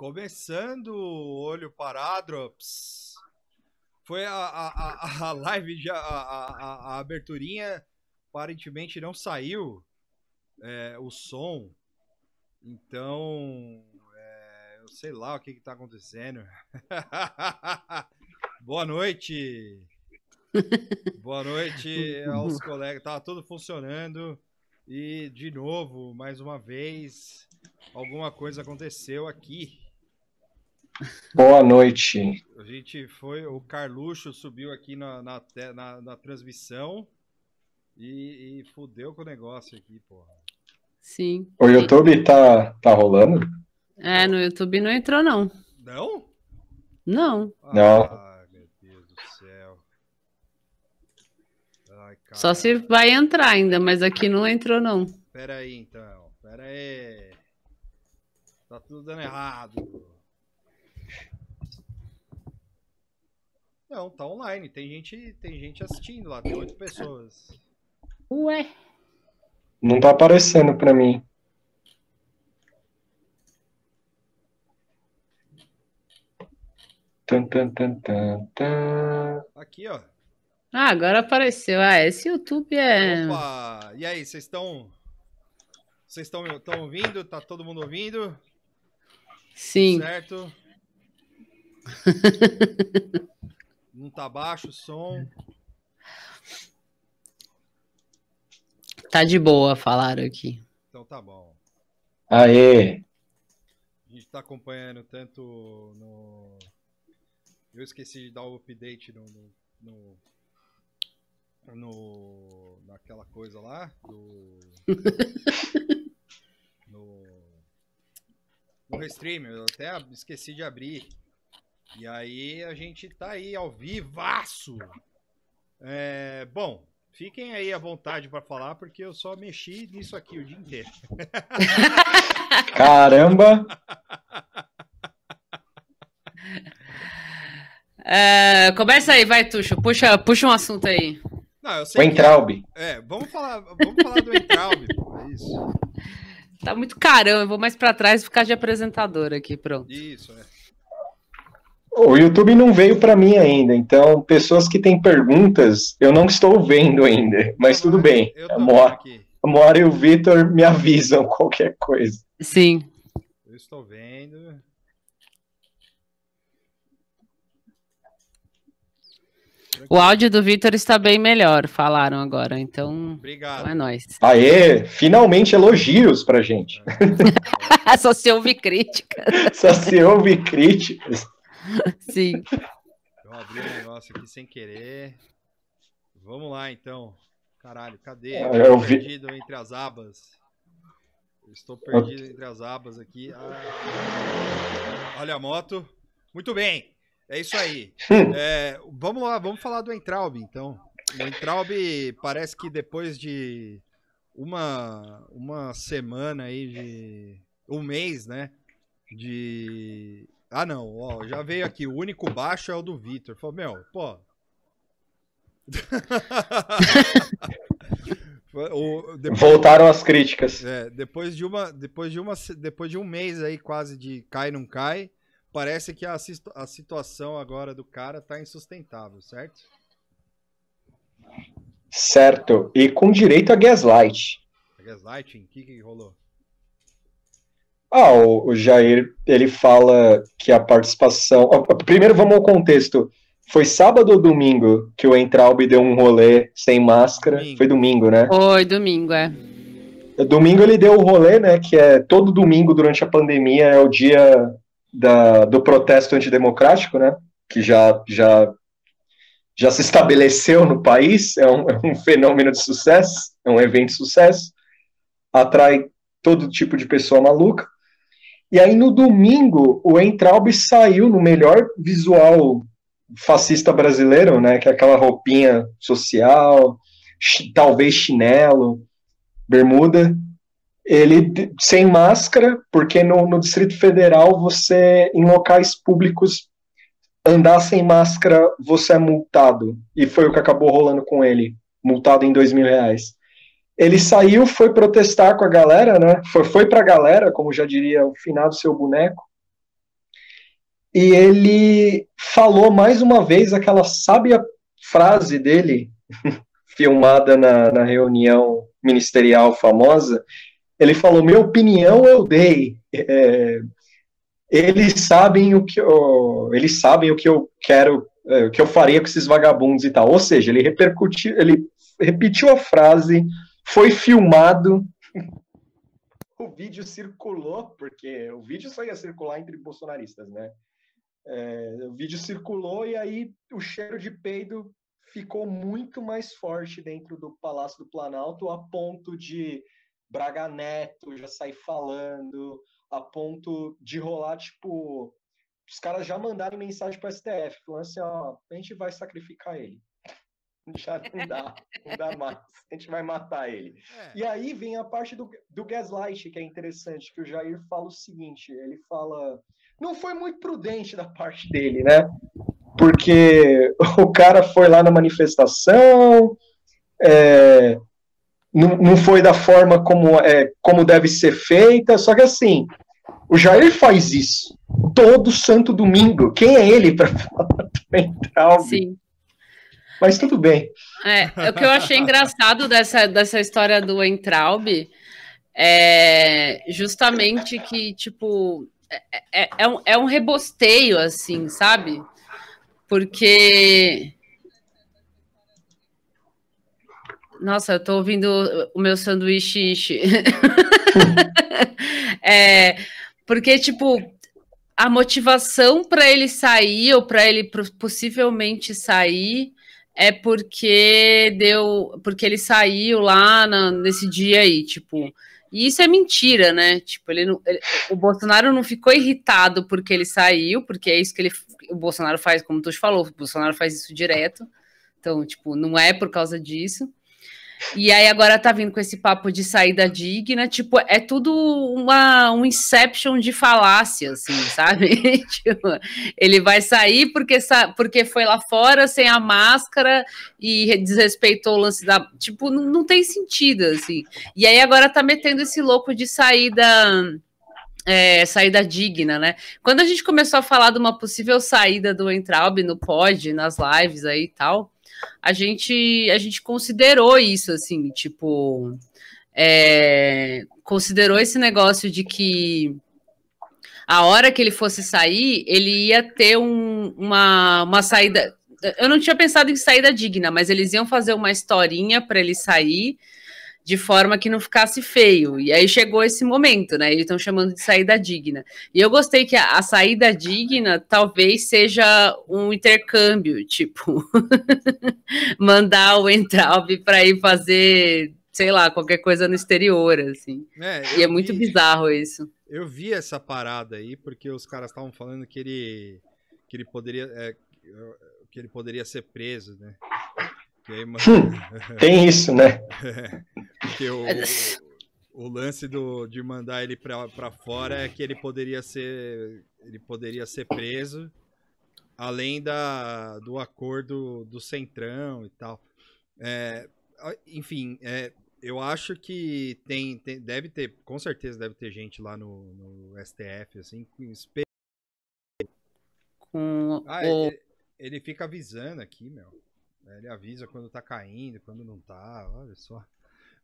Começando o Olho Paradrops. Foi a, a, a, a live, já, a, a, a aberturinha aparentemente não saiu é, o som. Então, é, eu sei lá o que está acontecendo. Boa noite! Boa noite aos colegas. Tava tudo funcionando. E, de novo, mais uma vez, alguma coisa aconteceu aqui. Boa noite. A gente foi. O Carluxo subiu aqui na, na, na, na transmissão e, e fudeu com o negócio aqui, porra. Sim. O YouTube tá, tá rolando? É, no YouTube não entrou, não. Não? Não. Não. Ai, meu Deus do céu. Ai, Só se vai entrar ainda, mas aqui não entrou, não. Pera aí, então. Pera aí. Tá tudo dando errado. Não, tá online. Tem gente, tem gente assistindo lá. Tem oito pessoas. Ué. Não tá aparecendo pra mim. Tan, tan, tan, tan, tan. Aqui, ó. Ah, agora apareceu. Ah, esse YouTube é. Opa! E aí, vocês estão. Vocês estão ouvindo? Tá todo mundo ouvindo? Sim. Certo? Não tá baixo o som. Tá de boa, falaram aqui. Então tá bom. Aê! A gente tá acompanhando tanto no. Eu esqueci de dar o update no. no, no, no naquela coisa lá. Do. no. No Restream, eu até esqueci de abrir. E aí a gente tá aí ao vivaço. É, bom, fiquem aí à vontade para falar, porque eu só mexi nisso aqui o dia inteiro. Caramba! É, começa aí, vai, Tuxo. Puxa, puxa um assunto aí. Não, eu O Entraub. É, vamos falar, vamos falar do Entraub, pô, é isso. Tá muito carão, eu vou mais pra trás e ficar de apresentador aqui, pronto. Isso, é. O YouTube não veio pra mim ainda, então pessoas que têm perguntas, eu não estou vendo ainda, mas tudo bem. Eu A Mora, e o Vitor me avisam qualquer coisa. Sim. Eu estou vendo. O áudio do Vitor está bem melhor, falaram agora, então Obrigado. é nóis. Aê, finalmente elogios pra gente. Só se ouve crítica. Só se ouve críticas. Sim. Eu abri um negócio aqui sem querer. Vamos lá, então. Caralho, cadê? Eu eu estou vi- perdido entre as abas. Eu estou perdido entre as abas aqui. Ah. Olha a moto. Muito bem. É isso aí. Hum. É, vamos lá, vamos falar do Entraub, então. O Entraub parece que depois de uma, uma semana aí de. Um mês, né? De. Ah, não, ó, já veio aqui. O único baixo é o do Vitor. Falou, meu, pô. o, depois, Voltaram as críticas. é, depois de uma, depois de uma, depois de um mês aí quase de cai não cai, parece que a, a situação agora do cara tá insustentável, certo? Certo. E com direito a gaslight. A gaslighting, o que que rolou? Ah, o, o Jair, ele fala que a participação. Primeiro vamos ao contexto. Foi sábado ou domingo que o Entraub deu um rolê sem máscara? Domingo. Foi domingo, né? Oi, domingo, é. Domingo ele deu o rolê, né? Que é todo domingo durante a pandemia é o dia da, do protesto antidemocrático, né? Que já, já, já se estabeleceu no país, é um, é um fenômeno de sucesso, é um evento de sucesso, atrai todo tipo de pessoa maluca. E aí no domingo o Entraub saiu no melhor visual fascista brasileiro, né? Que é aquela roupinha social, chi- talvez chinelo, bermuda, ele sem máscara, porque no, no Distrito Federal você, em locais públicos, andar sem máscara, você é multado. E foi o que acabou rolando com ele, multado em dois mil reais. Ele saiu, foi protestar com a galera, né? Foi, foi pra galera, como já diria o finado seu boneco, e ele falou mais uma vez aquela sábia frase dele, filmada na, na reunião ministerial famosa. Ele falou: Minha opinião eu dei. É, eles sabem o que eu, eles sabem o que eu quero, é, o que eu faria com esses vagabundos e tal. Ou seja, ele repercutiu, ele repetiu a frase, foi filmado. o vídeo circulou, porque o vídeo só ia circular entre bolsonaristas, né? É, o vídeo circulou e aí o cheiro de peido ficou muito mais forte dentro do Palácio do Planalto, a ponto de Braga Neto já sair falando, a ponto de rolar, tipo, os caras já mandarem mensagem para o STF, falando assim, ó, a gente vai sacrificar ele. Já não dá, não dá mais. A gente vai matar ele. É. E aí vem a parte do, do gaslight, que é interessante, que o Jair fala o seguinte, ele fala não foi muito prudente da parte dele, né? Porque o cara foi lá na manifestação, é, não, não foi da forma como, é, como deve ser feita, só que assim, o Jair faz isso todo santo domingo. Quem é ele para falar do Entraub? Sim. Mas tudo bem. É, o que eu achei engraçado dessa, dessa história do Entraub é justamente que, tipo, é, é, é, um, é um rebosteio, assim, sabe? Porque. Nossa, eu tô ouvindo o meu sanduíche. é, porque, tipo, a motivação para ele sair, ou para ele possivelmente sair, é porque deu. Porque ele saiu lá na, nesse dia aí, tipo e isso é mentira, né? Tipo, ele, não, ele, o Bolsonaro não ficou irritado porque ele saiu, porque é isso que ele, o Bolsonaro faz, como tu falou, o Bolsonaro faz isso direto. Então, tipo, não é por causa disso. E aí agora tá vindo com esse papo de saída digna, tipo, é tudo uma, um inception de falácia, assim, sabe? tipo, ele vai sair porque, porque foi lá fora sem a máscara e desrespeitou o lance da. Tipo, não, tem sentido, assim. E aí agora tá metendo esse louco de saída. É, saída digna, né? Quando a gente começou a falar de uma possível saída do Entraub no pod, nas lives aí e tal, a gente, a gente considerou isso, assim, tipo, é, considerou esse negócio de que a hora que ele fosse sair, ele ia ter um, uma, uma saída. Eu não tinha pensado em saída digna, mas eles iam fazer uma historinha para ele sair de forma que não ficasse feio. E aí chegou esse momento, né? Eles estão chamando de saída digna. E eu gostei que a, a saída digna talvez seja um intercâmbio, tipo, mandar o Entraub para ir fazer, sei lá, qualquer coisa no exterior, assim. É, e é muito bizarro isso. Eu vi essa parada aí porque os caras estavam falando que ele que ele poderia é, que ele poderia ser preso, né? Aí, hum, tem isso, né? Porque o, o lance do, de mandar ele para fora é que ele poderia ser ele poderia ser preso além da, do acordo do Centrão e tal. É, enfim, é, eu acho que tem, tem, deve ter, com certeza deve ter gente lá no, no STF, assim, com ah, o... ele, ele fica avisando aqui, meu. É, ele avisa quando tá caindo, quando não tá, olha só.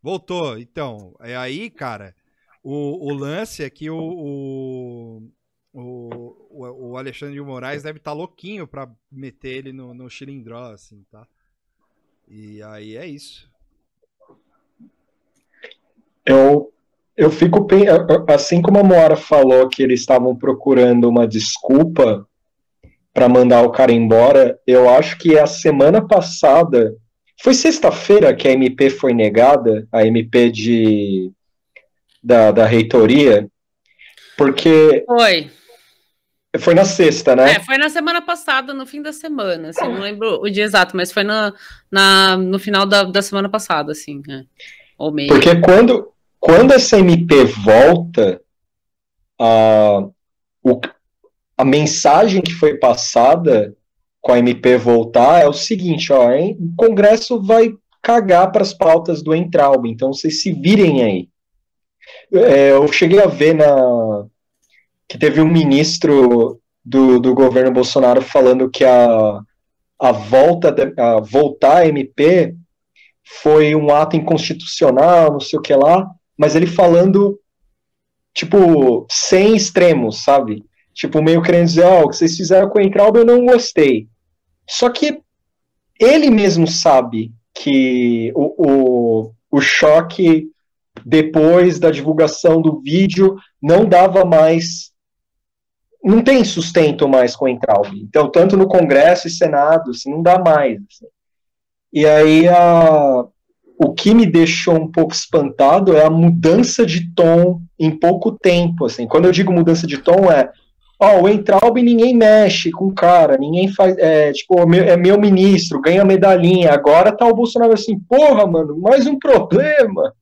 Voltou, então. É aí, cara, o, o lance é que o, o, o, o Alexandre de Moraes deve estar tá louquinho pra meter ele no, no xilindró, assim, tá? E aí é isso. Eu, eu fico assim como a Moara falou que eles estavam procurando uma desculpa para mandar o cara embora. Eu acho que a semana passada, foi sexta-feira que a MP foi negada, a MP de da, da reitoria, porque foi foi na sexta, né? É, foi na semana passada, no fim da semana, assim, não lembro o dia exato, mas foi na, na, no final da, da semana passada, assim, é. ou meio. Porque quando, quando essa MP volta, a, o, a mensagem que foi passada com a MP voltar é o seguinte, ó, hein, o Congresso vai cagar para as pautas do Entraub, então vocês se virem aí. É, eu cheguei a ver na que teve um ministro do, do governo Bolsonaro falando que a, a volta a voltar a MP foi um ato inconstitucional, não sei o que lá, mas ele falando tipo sem extremos, sabe? Tipo meio querendo dizer, ó, oh, o que vocês fizeram com o Entraub eu não gostei. Só que ele mesmo sabe que o, o, o choque depois da divulgação do vídeo não dava mais não tem sustento mais com o Entraub. Então, tanto no Congresso e Senado, assim, não dá mais. Assim. E aí, a, o que me deixou um pouco espantado é a mudança de tom em pouco tempo. Assim. Quando eu digo mudança de tom, é ó, o Entraub ninguém mexe com o cara, ninguém faz, é, tipo, é meu ministro, ganha medalhinha, agora tá o Bolsonaro assim, porra, mano, mais um problema,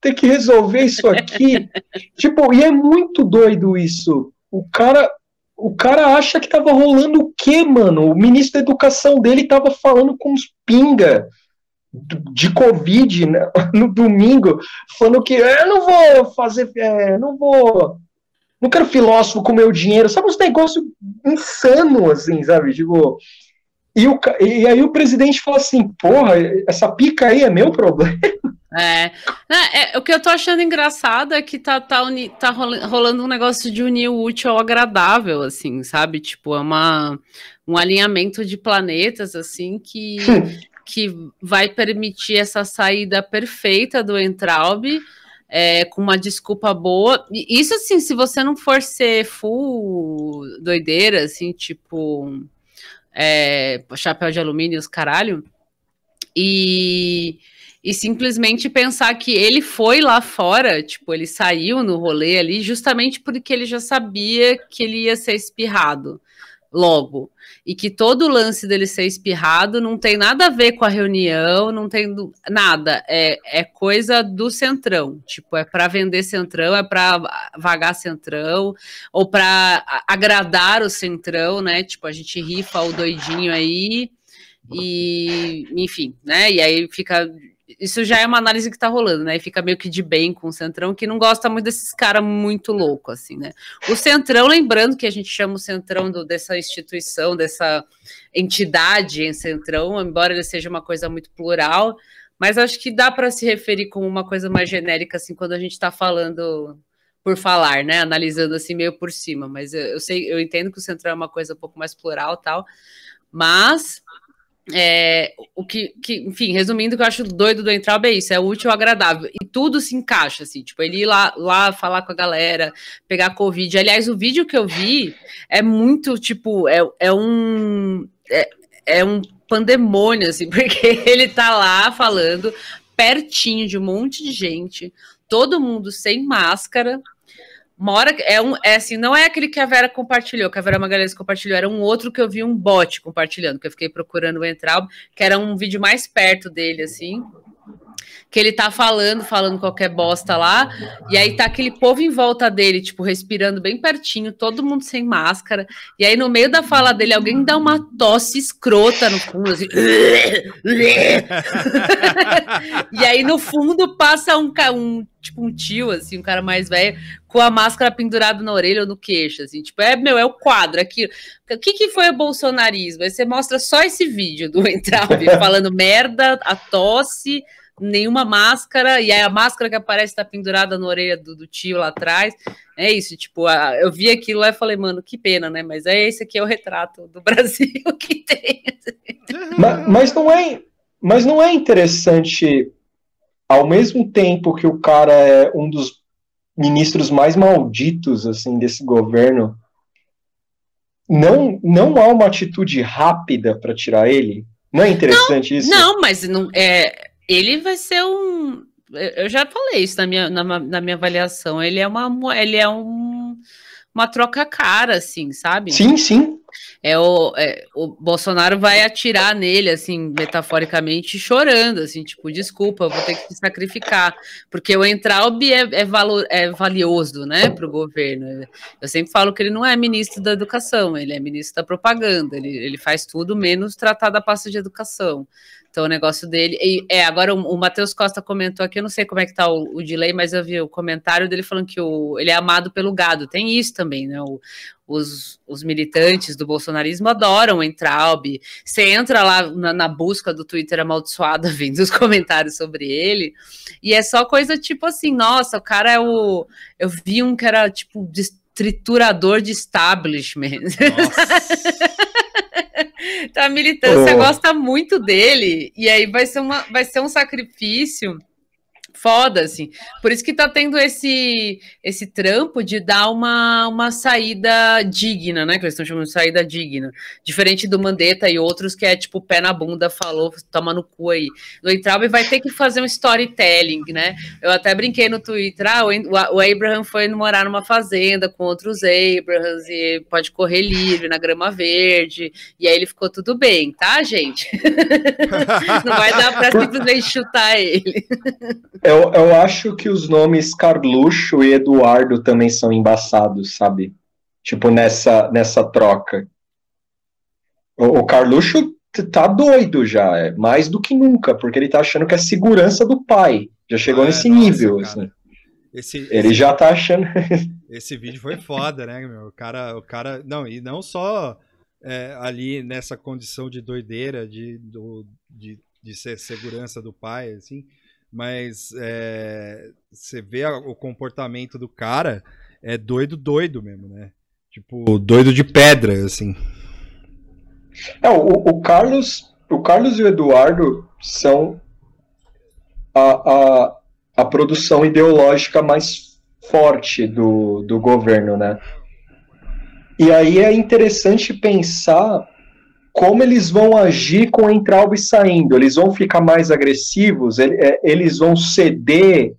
tem que resolver isso aqui, tipo, e é muito doido isso, o cara, o cara acha que tava rolando o quê, mano? O ministro da educação dele tava falando com os pinga de Covid né, no domingo, falando que é, eu não vou fazer, é, não vou, não quero filósofo com meu dinheiro, sabe uns negócios insano, assim, sabe? Tipo, e, o, e aí o presidente fala assim, porra, essa pica aí é meu problema. É. é, o que eu tô achando engraçado é que tá, tá, uni, tá rolando um negócio de unir o útil ao agradável, assim, sabe? Tipo, é uma, um alinhamento de planetas, assim, que, que vai permitir essa saída perfeita do Entraub, é, com uma desculpa boa. Isso, assim, se você não for ser full doideira, assim, tipo, é, chapéu de alumínio, os caralho, e e simplesmente pensar que ele foi lá fora, tipo, ele saiu no rolê ali justamente porque ele já sabia que ele ia ser espirrado logo. E que todo o lance dele ser espirrado não tem nada a ver com a reunião, não tem nada. É, é coisa do Centrão. Tipo, é para vender Centrão, é para vagar Centrão, ou para agradar o Centrão, né? Tipo, a gente rifa o doidinho aí. E, enfim, né? E aí fica isso já é uma análise que tá rolando, né? E fica meio que de bem com o Centrão, que não gosta muito desses caras muito loucos, assim, né? O Centrão, lembrando que a gente chama o Centrão do, dessa instituição, dessa entidade em Centrão, embora ele seja uma coisa muito plural, mas acho que dá para se referir como uma coisa mais genérica, assim, quando a gente está falando por falar, né? Analisando assim meio por cima. Mas eu, eu sei, eu entendo que o Centrão é uma coisa um pouco mais plural tal, mas é, o que, que, enfim, resumindo, o que eu acho doido do Entraub é isso, é útil agradável. E tudo se encaixa, assim, tipo, ele ir lá, lá falar com a galera, pegar Covid. Aliás, o vídeo que eu vi é muito, tipo, é, é um. É, é um pandemônio, assim, porque ele tá lá falando pertinho de um monte de gente, todo mundo sem máscara, uma hora é um é assim, não é aquele que a Vera compartilhou, que a Vera Magalhães compartilhou, era um outro que eu vi um bot compartilhando, que eu fiquei procurando entrar, que era um vídeo mais perto dele, assim, que ele tá falando, falando qualquer bosta lá, e aí tá aquele povo em volta dele, tipo, respirando bem pertinho, todo mundo sem máscara, e aí no meio da fala dele, alguém dá uma tosse escrota no fundo, assim, e aí no fundo passa um, um tipo um tio, assim, um cara mais velho, com a máscara pendurada na orelha ou no queixo, assim, tipo, é, meu, é o quadro aqui. O que que foi o bolsonarismo? Aí você mostra só esse vídeo do Entraub falando merda, a tosse, nenhuma máscara, e aí a máscara que aparece tá pendurada na orelha do, do tio lá atrás. É isso, tipo, a, eu vi aquilo lá e falei, mano, que pena, né? Mas é esse aqui é o retrato do Brasil que tem. Mas, mas não é, mas não é interessante, ao mesmo tempo que o cara é um dos ministros mais malditos assim desse governo, não não há uma atitude rápida para tirar ele. Não é interessante não, isso? Não, mas não é ele vai ser um. Eu já falei isso na minha, na, na minha avaliação. Ele é uma, ele é um, uma troca cara, assim, sabe? Sim, sim. É o, é, o Bolsonaro vai atirar nele, assim, metaforicamente, chorando, assim, tipo, desculpa, eu vou ter que sacrificar, porque o Entraub é, é, valor, é valioso, né, para o governo. Eu sempre falo que ele não é ministro da educação, ele é ministro da propaganda, ele, ele faz tudo menos tratar da pasta de educação. Então o negócio dele. E, é, agora o, o Matheus Costa comentou aqui, eu não sei como é que tá o, o delay, mas eu vi o comentário dele falando que o, ele é amado pelo gado. Tem isso também, né? O, os, os militantes do bolsonarismo adoram o Entraub. Você entra lá na, na, busca do Twitter amaldiçoada, vendo os comentários sobre ele, e é só coisa tipo assim: nossa, o cara é o. Eu vi um que era tipo triturador de establishment. então a militância oh. gosta muito dele, e aí vai ser, uma, vai ser um sacrifício foda, assim. Por isso que tá tendo esse esse trampo de dar uma, uma saída digna, né? Que eles estão chamando de saída digna. Diferente do Mandetta e outros que é tipo pé na bunda, falou, toma no cu aí. No Entraub vai ter que fazer um storytelling, né? Eu até brinquei no Twitter, ah, o Abraham foi morar numa fazenda com outros Abrahams e pode correr livre na grama verde. E aí ele ficou tudo bem, tá, gente? Não vai dar pra simplesmente chutar ele. Eu, eu acho que os nomes Carluxo e Eduardo também são embaçados, sabe? Tipo, nessa, nessa troca. O, o Carluxo tá doido já, é mais do que nunca, porque ele tá achando que é segurança do pai. Já chegou ah, nesse nível, assim. Esse, ele esse, já tá achando. esse vídeo foi foda, né, meu? O cara, o cara. Não, e não só é, ali nessa condição de doideira, de, do, de, de ser segurança do pai, assim mas é, você vê o comportamento do cara, é doido, doido mesmo, né? Tipo, doido de pedra, assim. É, o, o Carlos, o Carlos e o Eduardo são a, a, a produção ideológica mais forte do, do governo, né? E aí é interessante pensar como eles vão agir com o Entraub saindo? Eles vão ficar mais agressivos? É, eles vão ceder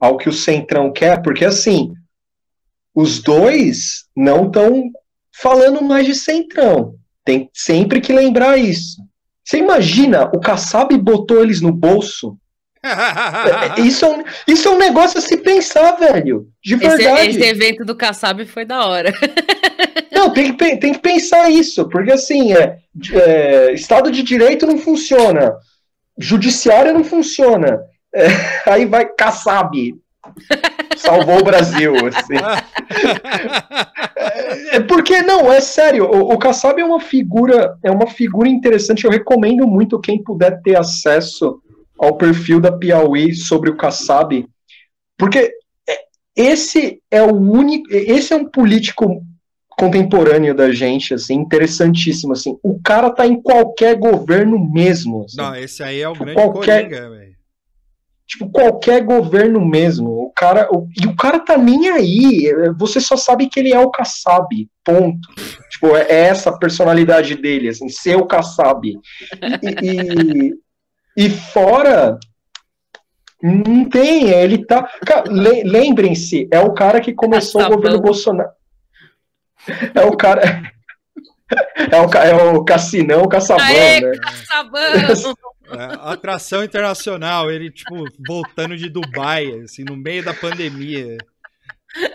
ao que o Centrão quer? Porque, assim, os dois não estão falando mais de Centrão. Tem sempre que lembrar isso. Você imagina, o Kassab botou eles no bolso? Isso, é um, isso é um negócio a se pensar, velho. De verdade. Esse, esse evento do Kassab foi da hora. Não, tem que, tem que pensar isso, porque assim, é, é Estado de Direito não funciona, Judiciário não funciona, é, aí vai Kassab, salvou o Brasil, assim. é, porque, não, é sério, o, o Kassab é uma figura, é uma figura interessante, eu recomendo muito quem puder ter acesso ao perfil da Piauí sobre o Kassab, porque é, esse é o único, esse é um político contemporâneo da gente, assim, interessantíssimo, assim. O cara tá em qualquer governo mesmo. Assim. Não, esse aí é o tipo, grande qualquer, Coringa, velho. Tipo, qualquer governo mesmo. O cara, o, e o cara tá nem aí. Você só sabe que ele é o Kassab, ponto. tipo, é, é essa a personalidade dele, assim, ser o Kassab. E, e, e fora não tem, ele tá. Lembrem-se, é o cara que começou o governo Bolsonaro. É o cara. É o, é o Cassinão Caçabão, Aê, né? Caçabão! É, atração internacional, ele, tipo, voltando de Dubai, assim, no meio da pandemia.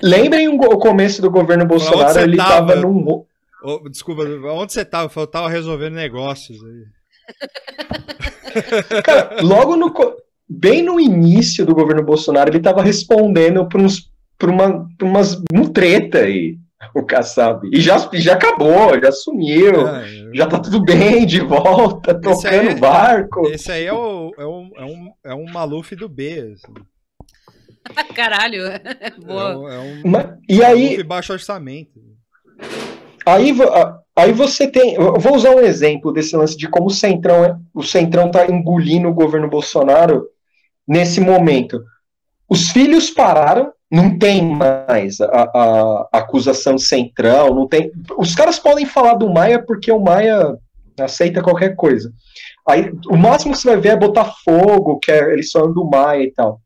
Lembrem o começo do governo Bolsonaro, ele tava, tava num. Oh, desculpa, onde você tava? Eu tava resolvendo negócios aí. Cara, logo no. Bem no início do governo Bolsonaro, ele tava respondendo para uns, pra uma, pra umas um treta aí o Kassab. E já, já acabou, já sumiu, é, já tá tudo bem, de volta, tocando é, barco. Esse aí é, o, é, um, é, um, é um Maluf do B. Assim. Caralho, boa. É, um, Mas, e aí, baixo orçamento. Aí, aí você tem. Eu vou usar um exemplo desse lance de como o Centrão, é, o Centrão tá engolindo o governo Bolsonaro nesse momento. Os filhos pararam, não tem mais a, a, a, acusação central, não tem. Os caras podem falar do Maia porque o Maia aceita qualquer coisa. Aí o máximo que você vai ver é botar fogo, que é, eles falam do Maia e tal.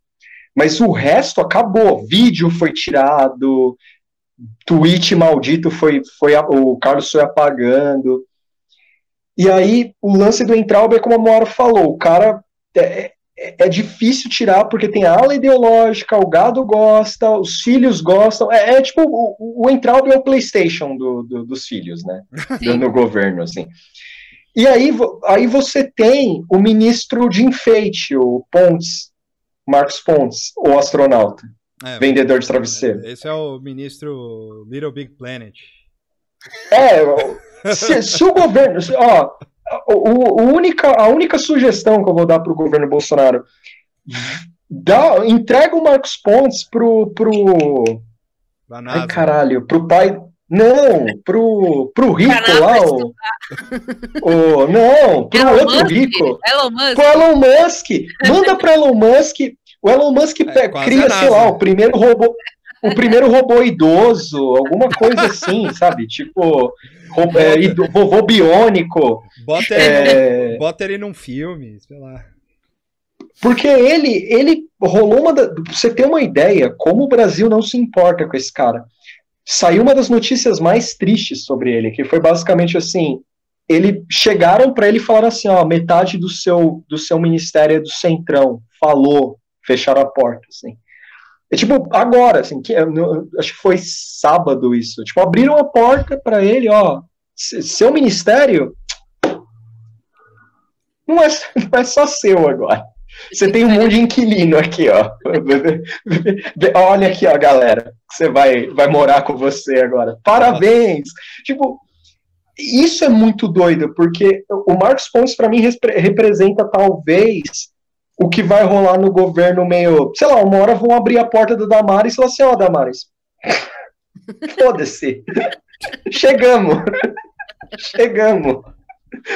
Mas o resto acabou. Vídeo foi tirado, tweet maldito foi, foi o Carlos foi apagando. E aí o lance do Entraub é como a Moara falou, o cara é, é, difícil tirar porque tem a ala ideológica, o gado gosta, os filhos gostam. É, é tipo o, o Entraub é o PlayStation do, do, dos filhos, né? Do, no governo, assim. E aí, aí você tem o ministro de enfeite, o Pontes, Marcos Pontes, o astronauta, é, vendedor de travesseiro. Esse é o ministro Little Big Planet. É, se, se o governo. Ó, o, o, única, a única sugestão que eu vou dar para o governo Bolsonaro dá, entrega o Marcos Pontes pro. pro ai, caralho, pro pai. Não, pro, pro rico lá, o, o. Não, pro Elon outro Musk, rico. Elon Musk. Pro Elon Musk. Manda pro Elon Musk. O Elon Musk é, cria, sei lá, o primeiro robô. O primeiro robô idoso, alguma coisa assim, sabe? Tipo, robô, é, vovô biônico. Bota ele, é... bota ele num filme, sei lá. Porque ele, ele rolou uma. Da, você tem uma ideia como o Brasil não se importa com esse cara. Saiu uma das notícias mais tristes sobre ele, que foi basicamente assim: ele chegaram para ele e falaram assim, ó, metade do seu do seu ministério é do Centrão, falou, fecharam a porta, assim. É tipo agora, assim, que, acho que foi sábado isso. Tipo, abriram a porta para ele, ó, seu ministério não é, não é só seu agora. Você tem um monte de inquilino aqui, ó. Olha aqui, ó, galera. Você vai, vai morar com você agora. Parabéns! Tipo, isso é muito doido, porque o Marcos Pontes, para mim, representa talvez o que vai rolar no governo meio. Sei lá, uma hora vão abrir a porta do Damares e falar assim: ó, oh, Damares, foda-se. Chegamos. Chegamos.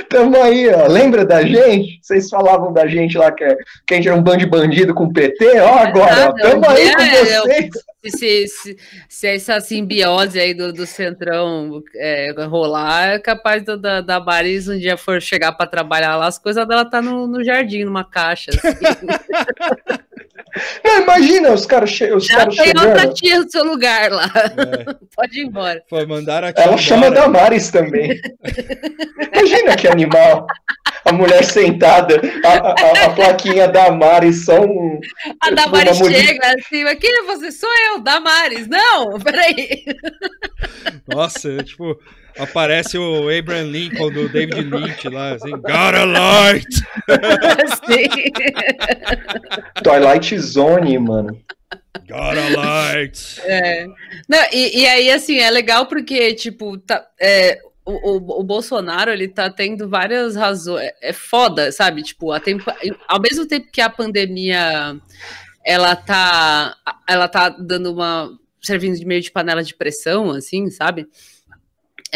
Tamo aí, ó. Lembra da gente? Vocês falavam da gente lá que, que a gente era um bando de bandido com PT? Ó, agora, ó, tamo aí com é, vocês. Se, se, se, essa simbiose aí do, do Centrão é, rolar, é capaz do, da, da Baris um dia for chegar para trabalhar lá, as coisas dela tá no, no jardim, numa caixa. Assim. Não, imagina os caras che os Já caras tem chegando. outra tia no seu lugar lá. É. Pode ir embora. Foi mandar a tia Ela embora. chama Damares também. imagina que animal. A mulher sentada, a, a, a plaquinha Damares, só um. A Damares chega assim, mas quem é você? Sou eu, Damares. Não, peraí. Nossa, tipo, aparece o Abraham Lincoln do David Lynch lá, assim, Got a light! Sim. Twilight Zone, mano. Got a light! É. Não, e, e aí, assim, é legal porque, tipo, tá, é, o, o, o, Bolsonaro, ele tá tendo várias razões. É, é foda, sabe? Tipo, a tempo, ao mesmo tempo que a pandemia ela tá, ela tá dando uma. servindo de meio de panela de pressão, assim, sabe?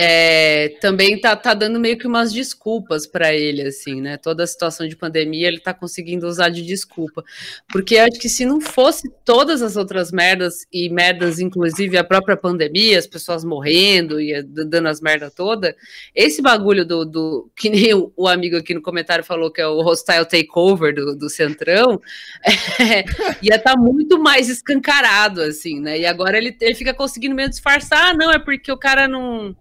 É, também tá, tá dando meio que umas desculpas para ele, assim, né? Toda a situação de pandemia ele tá conseguindo usar de desculpa. Porque acho que se não fosse todas as outras merdas, e merdas, inclusive a própria pandemia, as pessoas morrendo e dando as merdas toda, esse bagulho do, do que nem o, amigo aqui no comentário falou que é o hostile takeover do, do Centrão, é, ia estar tá muito mais escancarado, assim, né? E agora ele, ele fica conseguindo meio disfarçar, ah, não, é porque o cara não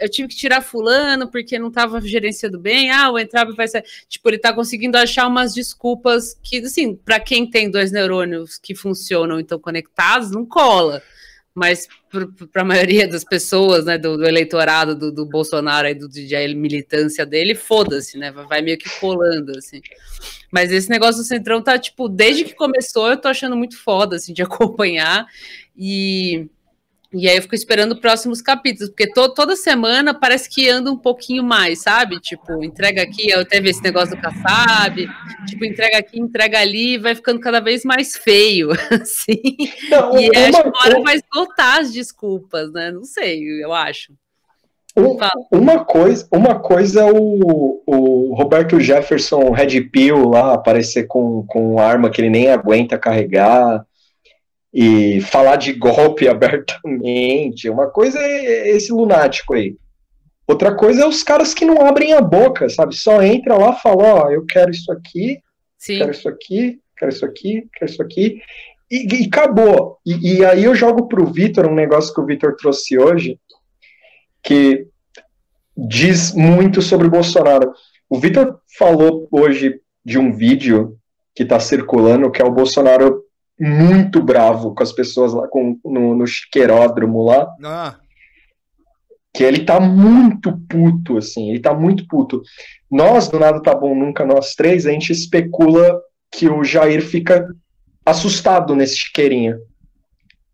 eu tive que tirar fulano porque não estava gerenciando bem. Ah, o Entrave vai ser. Tipo, ele está conseguindo achar umas desculpas que, assim, para quem tem dois neurônios que funcionam e estão conectados, não cola. Mas para a maioria das pessoas, né, do, do eleitorado do, do, Bolsonaro e do, de militância dele, foda-se, né? Vai meio que colando, assim. Mas esse negócio do Centrão tá, tipo, desde que começou, eu tô achando muito foda, assim, de acompanhar. E e aí eu fico esperando próximos capítulos, porque to, toda semana parece que anda um pouquinho mais, sabe? Tipo, entrega aqui, eu teve esse negócio do Kassab, tipo, entrega aqui, entrega ali, vai ficando cada vez mais feio, assim. Não, e uma, acho que uma hora vai esgotar as desculpas, né? Não sei, eu acho. Um, uma coisa, uma coisa é o, o Roberto Jefferson Red Pill lá aparecer com, com arma que ele nem aguenta carregar e falar de golpe abertamente. Uma coisa é esse lunático aí. Outra coisa é os caras que não abrem a boca, sabe? Só entra lá e fala, ó, oh, eu quero isso aqui, Sim. quero isso aqui, quero isso aqui, quero isso aqui. E, e acabou. E, e, aí eu jogo pro Vitor um negócio que o Vitor trouxe hoje, que diz muito sobre o Bolsonaro. O Vitor falou hoje de um vídeo que está circulando, que é o Bolsonaro muito bravo com as pessoas lá com, no, no chiqueiródromo lá. Ah. que ele tá muito puto, assim, ele tá muito puto. Nós, do Nada Tá Bom Nunca, nós três, a gente especula que o Jair fica assustado nesse chiqueirinho.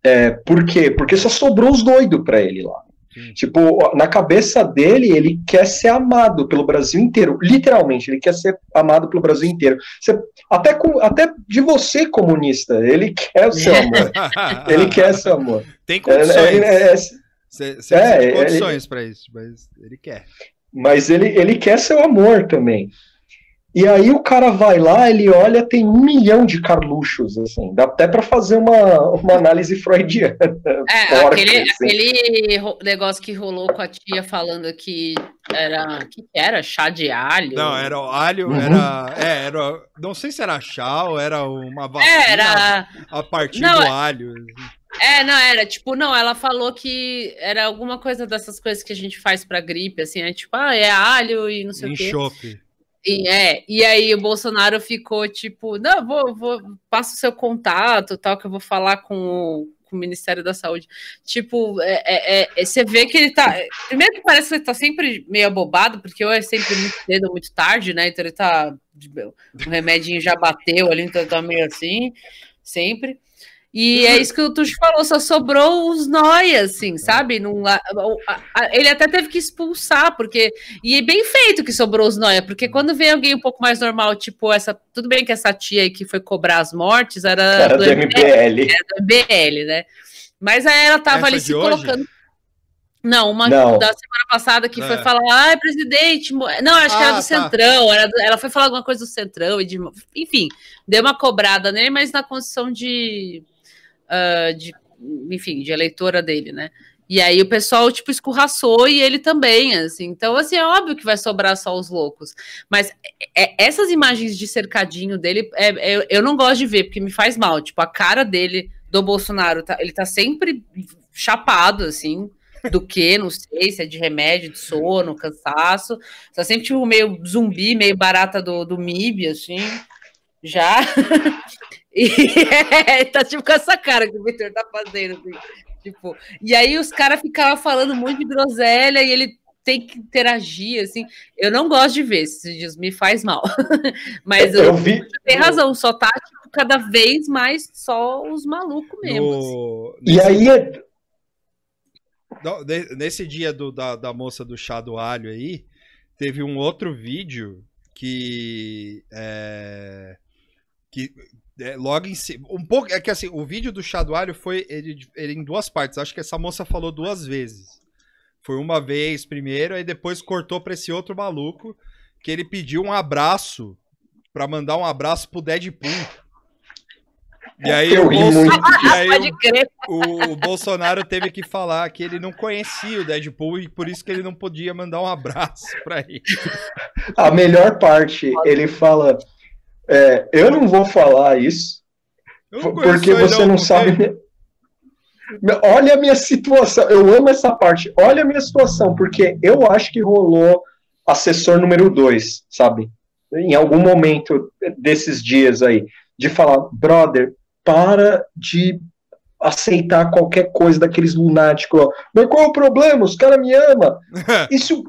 É, por quê? Porque só sobrou os doidos pra ele lá. Sim. Tipo, na cabeça dele, ele quer ser amado pelo Brasil inteiro. Literalmente, ele quer ser amado pelo Brasil inteiro. Você, até, com, até de você, comunista, ele quer o seu amor. ele quer seu amor. Tem condições. É, é, é, você é, tem condições para isso, mas ele quer. Mas ele, ele quer seu amor também. E aí o cara vai lá, ele olha, tem um milhão de carluxos, assim. Dá até para fazer uma, uma análise freudiana. É, porca, aquele, assim. aquele negócio que rolou com a tia falando que era. que era? Chá de alho? Não, era alho, uhum. era. É, era. Não sei se era chá ou era uma vacina era... a partir não, do é alho. É, não, era tipo, não, ela falou que era alguma coisa dessas coisas que a gente faz pra gripe, assim, é tipo, ah, é alho e não sei Enxope. o quê. E, é, e aí o Bolsonaro ficou tipo, não, vou, vou, passa o seu contato, tal, que eu vou falar com o, com o Ministério da Saúde. Tipo, é, é, é, você vê que ele tá. Primeiro que parece que ele tá sempre meio abobado, porque ou é sempre muito cedo ou muito tarde, né? Então ele tá. O remedinho já bateu ali, então ele tá meio assim, sempre. E é isso que o Tuxo falou, só sobrou os noias, assim, sabe? Num, a, a, a, ele até teve que expulsar, porque. E é bem feito que sobrou os noias, porque quando vem alguém um pouco mais normal, tipo essa. Tudo bem que essa tia aí que foi cobrar as mortes era, era do, do MBL. MBL. Era do MBL, né? Mas aí ela tava essa ali se hoje? colocando. Não, uma não. da semana passada que é. foi falar, ah, presidente. Não, acho ah, que era do tá. Centrão. Era do... Ela foi falar alguma coisa do Centrão, e de... enfim, deu uma cobrada nele, mas na condição de uh, de, enfim, de eleitora dele, né? E aí o pessoal, tipo, escorraçou e ele também, assim. Então, assim, é óbvio que vai sobrar só os loucos. Mas é, é essas imagens de cercadinho dele, é, é, eu não gosto de ver, porque me faz mal. Tipo, a cara dele, do Bolsonaro, tá, ele tá sempre chapado, assim, do que, não sei, se é de remédio, de sono, cansaço. Tá sempre, tipo, meio zumbi, meio barata do, do MIB, assim, já. E é, tá tipo com essa cara que o Victor tá fazendo. Assim, tipo, e aí os caras ficavam falando muito de groselha e ele tem que interagir, assim. Eu não gosto de ver esses vídeos, me faz mal. Mas eu, eu vi. Tem razão, só tá tipo, cada vez mais só os malucos mesmo. No... Assim. E aí. É nesse dia do, da, da moça do chá do alho aí, teve um outro vídeo que. É, que é, logo em cima. Um pouco. É que assim, o vídeo do chá do alho foi ele, ele em duas partes. Acho que essa moça falou duas vezes. Foi uma vez primeiro, aí depois cortou pra esse outro maluco que ele pediu um abraço para mandar um abraço pro Deadpool. E aí, o, Bolso... e aí o, o, Bolsonaro teve que falar que ele não conhecia o Deadpool e por isso que ele não podia mandar um abraço para ele. A melhor parte, ele fala: é, eu não vou falar isso, porque você não, não sabe. Olha a minha situação, eu amo essa parte. Olha a minha situação, porque eu acho que rolou assessor número dois, sabe? Em algum momento desses dias aí, de falar, brother, para de aceitar qualquer coisa daqueles lunáticos. Mas qual é o problema? Os caras me amam. Isso,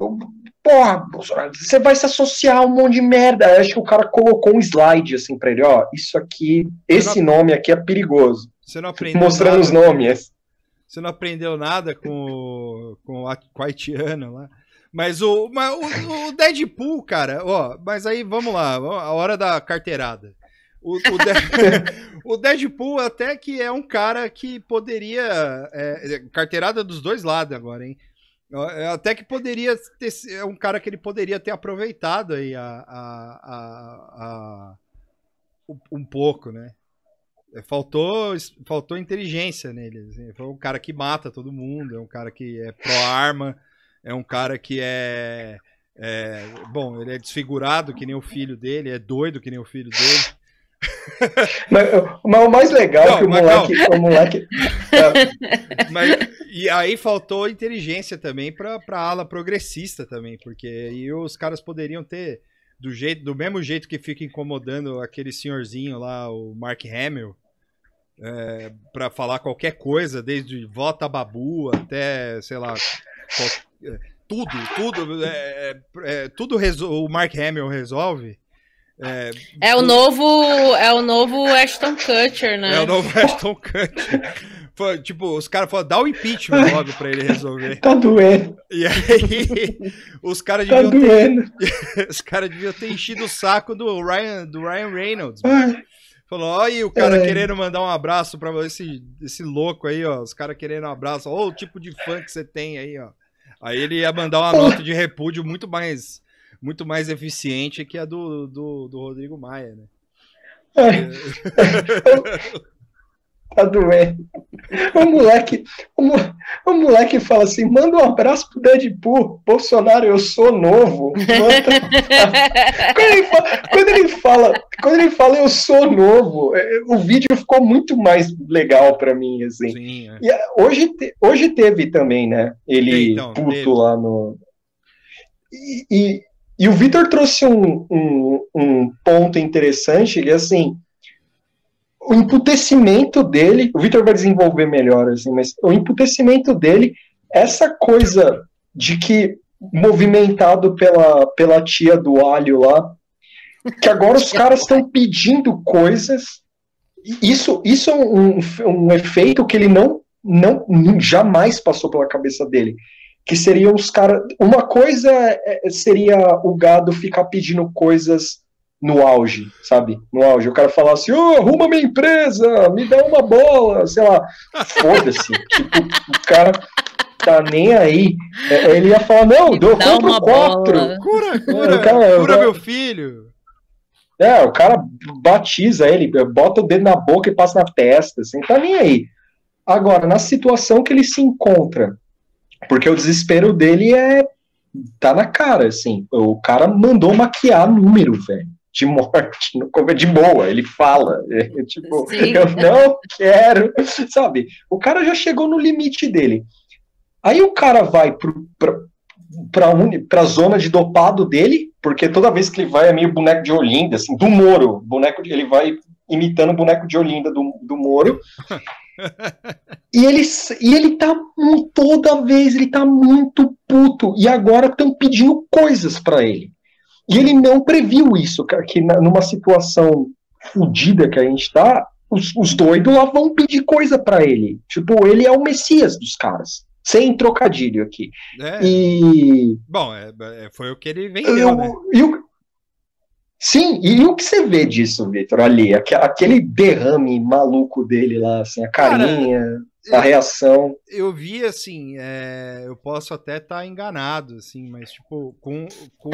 porra, Bolsonaro, você vai se associar a um monte de merda. Eu acho que o cara colocou um slide assim pra ele, ó, isso aqui, esse não... nome aqui é perigoso. Você não aprendeu Mostrando nada, os nomes. Você não aprendeu nada com, com, a, com a haitiana lá. Mas o, mas o, o, Deadpool, cara, ó, mas aí vamos lá, a hora da carteirada. O, o, Deadpool, o Deadpool até que é um cara que poderia. É, carteirada dos dois lados agora, hein? Até que poderia ter. É um cara que ele poderia ter aproveitado aí a, a, a um pouco, né? É, faltou, faltou inteligência nele. Assim. Foi um cara que mata todo mundo, é um cara que é pró-arma, é um cara que é, é. Bom, ele é desfigurado que nem o filho dele, é doido que nem o filho dele mas, mas, o mais legal não, é que o moleque. O moleque é. mas, e aí faltou inteligência também para a ala progressista também, porque aí os caras poderiam ter, do, jeito, do mesmo jeito que fica incomodando aquele senhorzinho lá, o Mark Hamill, é, para falar qualquer coisa, desde vota babu até, sei lá, tudo, tudo, é, é, tudo o Mark Hamill resolve. É, é, o novo, é o novo Ashton Kutcher, né? É o novo Ashton Kutcher. Foi, tipo, os caras falaram, dá o impeachment logo pra ele resolver. Tá doendo. E aí, os caras tá deviam doendo. ter. os caras deviam ter enchido o saco do Ryan, do Ryan Reynolds. Falou, olha o cara é. querendo mandar um abraço pra esse, esse louco aí, ó. Os caras querendo um abraço. Olha o tipo de fã que você tem aí, ó. Aí ele ia mandar uma nota de repúdio muito mais, muito mais eficiente que a do, do, do Rodrigo Maia, né? É. tá doendo. O moleque, o, o, moleque fala assim: manda um abraço pro Deadpool. Bolsonaro, eu sou novo. quando, ele fala, quando, ele fala, quando ele fala, eu sou novo, é, o vídeo ficou muito mais legal para mim, assim. Sim, é. E hoje, hoje teve também, né? Ele então, puto teve. lá no. E, e, e o Vitor trouxe um, um, um ponto interessante, que assim o emputecimento dele, o Victor vai desenvolver melhor, assim, mas o emputecimento dele, essa coisa de que movimentado pela, pela tia do alho lá, que agora os caras estão pedindo coisas. Isso, isso é um, um efeito que ele não, não jamais passou pela cabeça dele. Que seriam os caras. Uma coisa é, seria o gado ficar pedindo coisas no auge, sabe? No auge. O cara falar assim, oh, arruma minha empresa, me dá uma bola, sei lá. Foda-se. tipo, o cara tá nem aí. É, ele ia falar, não, eu compro quatro. Bola. Cura, cura, cara, cura meu filho. É, o cara batiza ele, bota o dedo na boca e passa na testa, assim, tá nem aí. Agora, na situação que ele se encontra, porque o desespero dele é tá na cara, assim. O cara mandou maquiar número, velho de morte no de boa, ele fala, é, tipo, Sim. eu não quero, sabe? O cara já chegou no limite dele. Aí o cara vai para a zona de dopado dele, porque toda vez que ele vai é meio boneco de Olinda, assim, do Moro, boneco de, ele vai imitando o boneco de Olinda do, do Moro. e ele, e ele tá toda vez, ele tá muito puto. E agora estão pedindo coisas para ele. E ele não previu isso, que numa situação fodida que a gente tá, os, os doidos lá vão pedir coisa para ele. Tipo, ele é o Messias dos caras. Sem trocadilho aqui. É. E. Bom, é, é, foi o que ele vendeu, eu, né? Eu, sim, e o que você vê disso, Vitor, ali? Aquele derrame maluco dele lá, assim, a carinha. Cara, a reação. Eu vi assim, é, eu posso até estar tá enganado, assim, mas tipo, com, com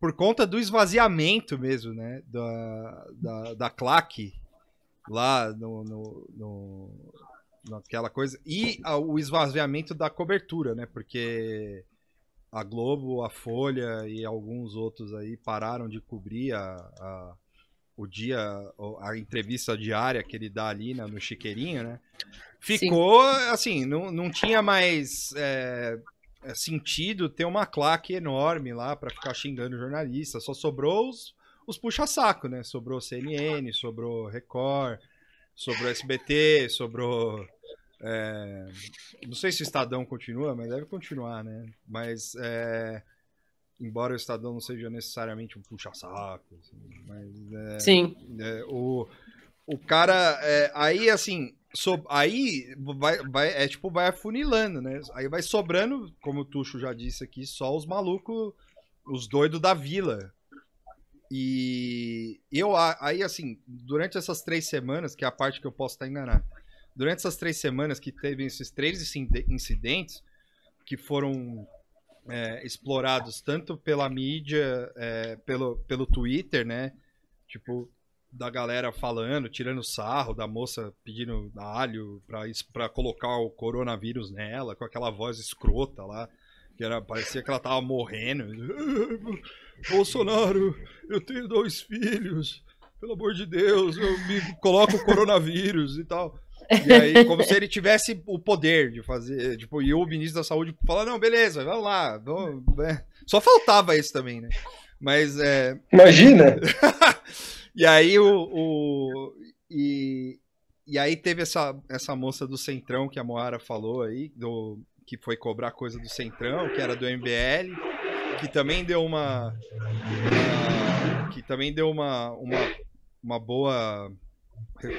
por conta do esvaziamento mesmo, né? Da, da, da claque lá no, no, no, naquela coisa. E a, o esvaziamento da cobertura, né? Porque a Globo, a Folha e alguns outros aí pararam de cobrir a, a o dia, a entrevista diária que ele dá ali né, no Chiqueirinho, né? Ficou Sim. assim, não, não tinha mais é, é, sentido ter uma claque enorme lá para ficar xingando jornalista. Só sobrou os, os puxa-saco, né? Sobrou CNN, sobrou Record, sobrou SBT, sobrou. É... Não sei se o Estadão continua, mas deve continuar, né? Mas. É... Embora o Estadão não seja necessariamente um puxa-saco. Assim, mas. É... Sim. É, o, o cara. É, aí, assim So, aí vai, vai, é tipo, vai afunilando, né? Aí vai sobrando, como o Tuxo já disse aqui, só os malucos, os doidos da vila. E eu, aí assim, durante essas três semanas, que é a parte que eu posso estar enganado, durante essas três semanas que teve esses três incidentes, que foram é, explorados tanto pela mídia, é, pelo, pelo Twitter, né? Tipo, da galera falando, tirando sarro, da moça pedindo alho pra, colocar o coronavírus nela, com aquela voz escrota lá, que era, parecia que ela tava morrendo. Bolsonaro, eu tenho dois filhos, pelo amor de Deus, eu me coloco o coronavírus e tal. E aí, como se ele tivesse o poder de fazer, tipo, e o ministro da saúde falar, não, beleza, vamos lá, vamos, é. só faltava isso também, né? Mas é... Imagina! E aí o. o e, e aí teve essa, essa moça do Centrão que a Moara falou aí, do, que foi cobrar coisa do Centrão, que era do MBL, que também deu uma, uma que também deu uma, uma, uma boa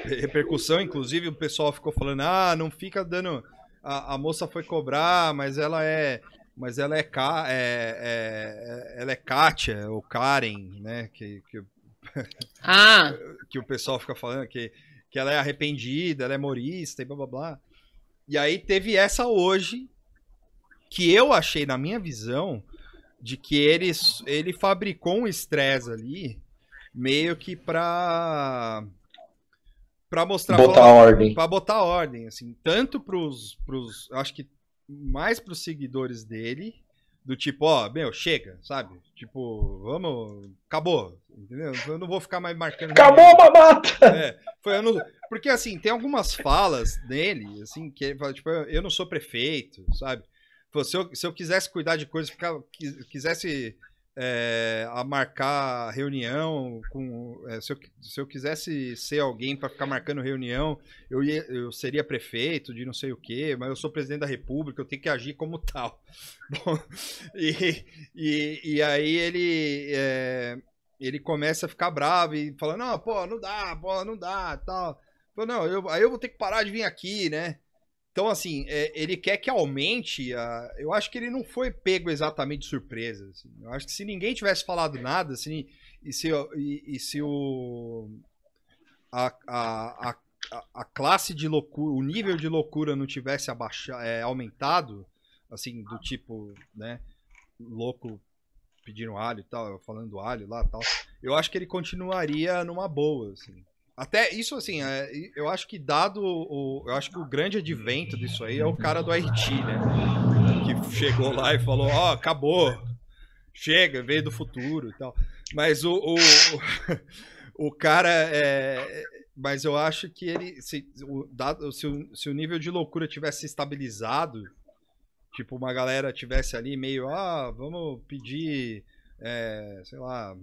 repercussão, inclusive o pessoal ficou falando: "Ah, não fica dando a, a moça foi cobrar, mas ela é mas ela é, é, é, ela é Kátia ou Karen, né? Que, que, ah. que o pessoal fica falando que, que ela é arrependida, ela é morista e blá blá blá. E aí teve essa hoje, que eu achei, na minha visão, de que ele, ele fabricou um estresse ali, meio que pra para mostrar botar pra, ordem. para botar ordem assim tanto pros pros acho que mais pros seguidores dele do tipo ó meu chega sabe? Tipo vamos acabou entendeu? Eu não vou ficar mais marcando acabou mamata! É, foi eu não, porque assim tem algumas falas dele assim que ele fala tipo eu não sou prefeito sabe? Se eu, se eu quisesse cuidar de coisas quisesse é, a marcar reunião com é, se, eu, se eu quisesse ser alguém para ficar marcando reunião eu, ia, eu seria prefeito de não sei o que mas eu sou presidente da república eu tenho que agir como tal. Bom, e, e, e, aí ele é, ele começa a ficar bravo e fala não pô não dá pô não dá tal. Não eu, aí eu vou ter que parar de vir aqui né então, assim, é, ele quer que aumente. A... Eu acho que ele não foi pego exatamente de surpresa. Assim. Eu acho que se ninguém tivesse falado nada, assim, e, se, e, e se o. A, a, a, classe de loucura, o nível de loucura não tivesse é, aumentado, assim, do tipo, né, louco pedindo alho e tal, falando alho lá e tal, eu acho que ele continuaria numa boa, assim. Até isso, assim, é, eu acho que dado o. Eu acho que o grande advento disso aí é o cara do Haiti, né? Que chegou lá e falou, ó, oh, acabou. Chega, veio do futuro e tal. Mas o. O, o cara é. Mas eu acho que ele. Se o, dado, se, o, se o nível de loucura tivesse estabilizado, tipo, uma galera tivesse ali meio, ah, vamos pedir. É, sei lá,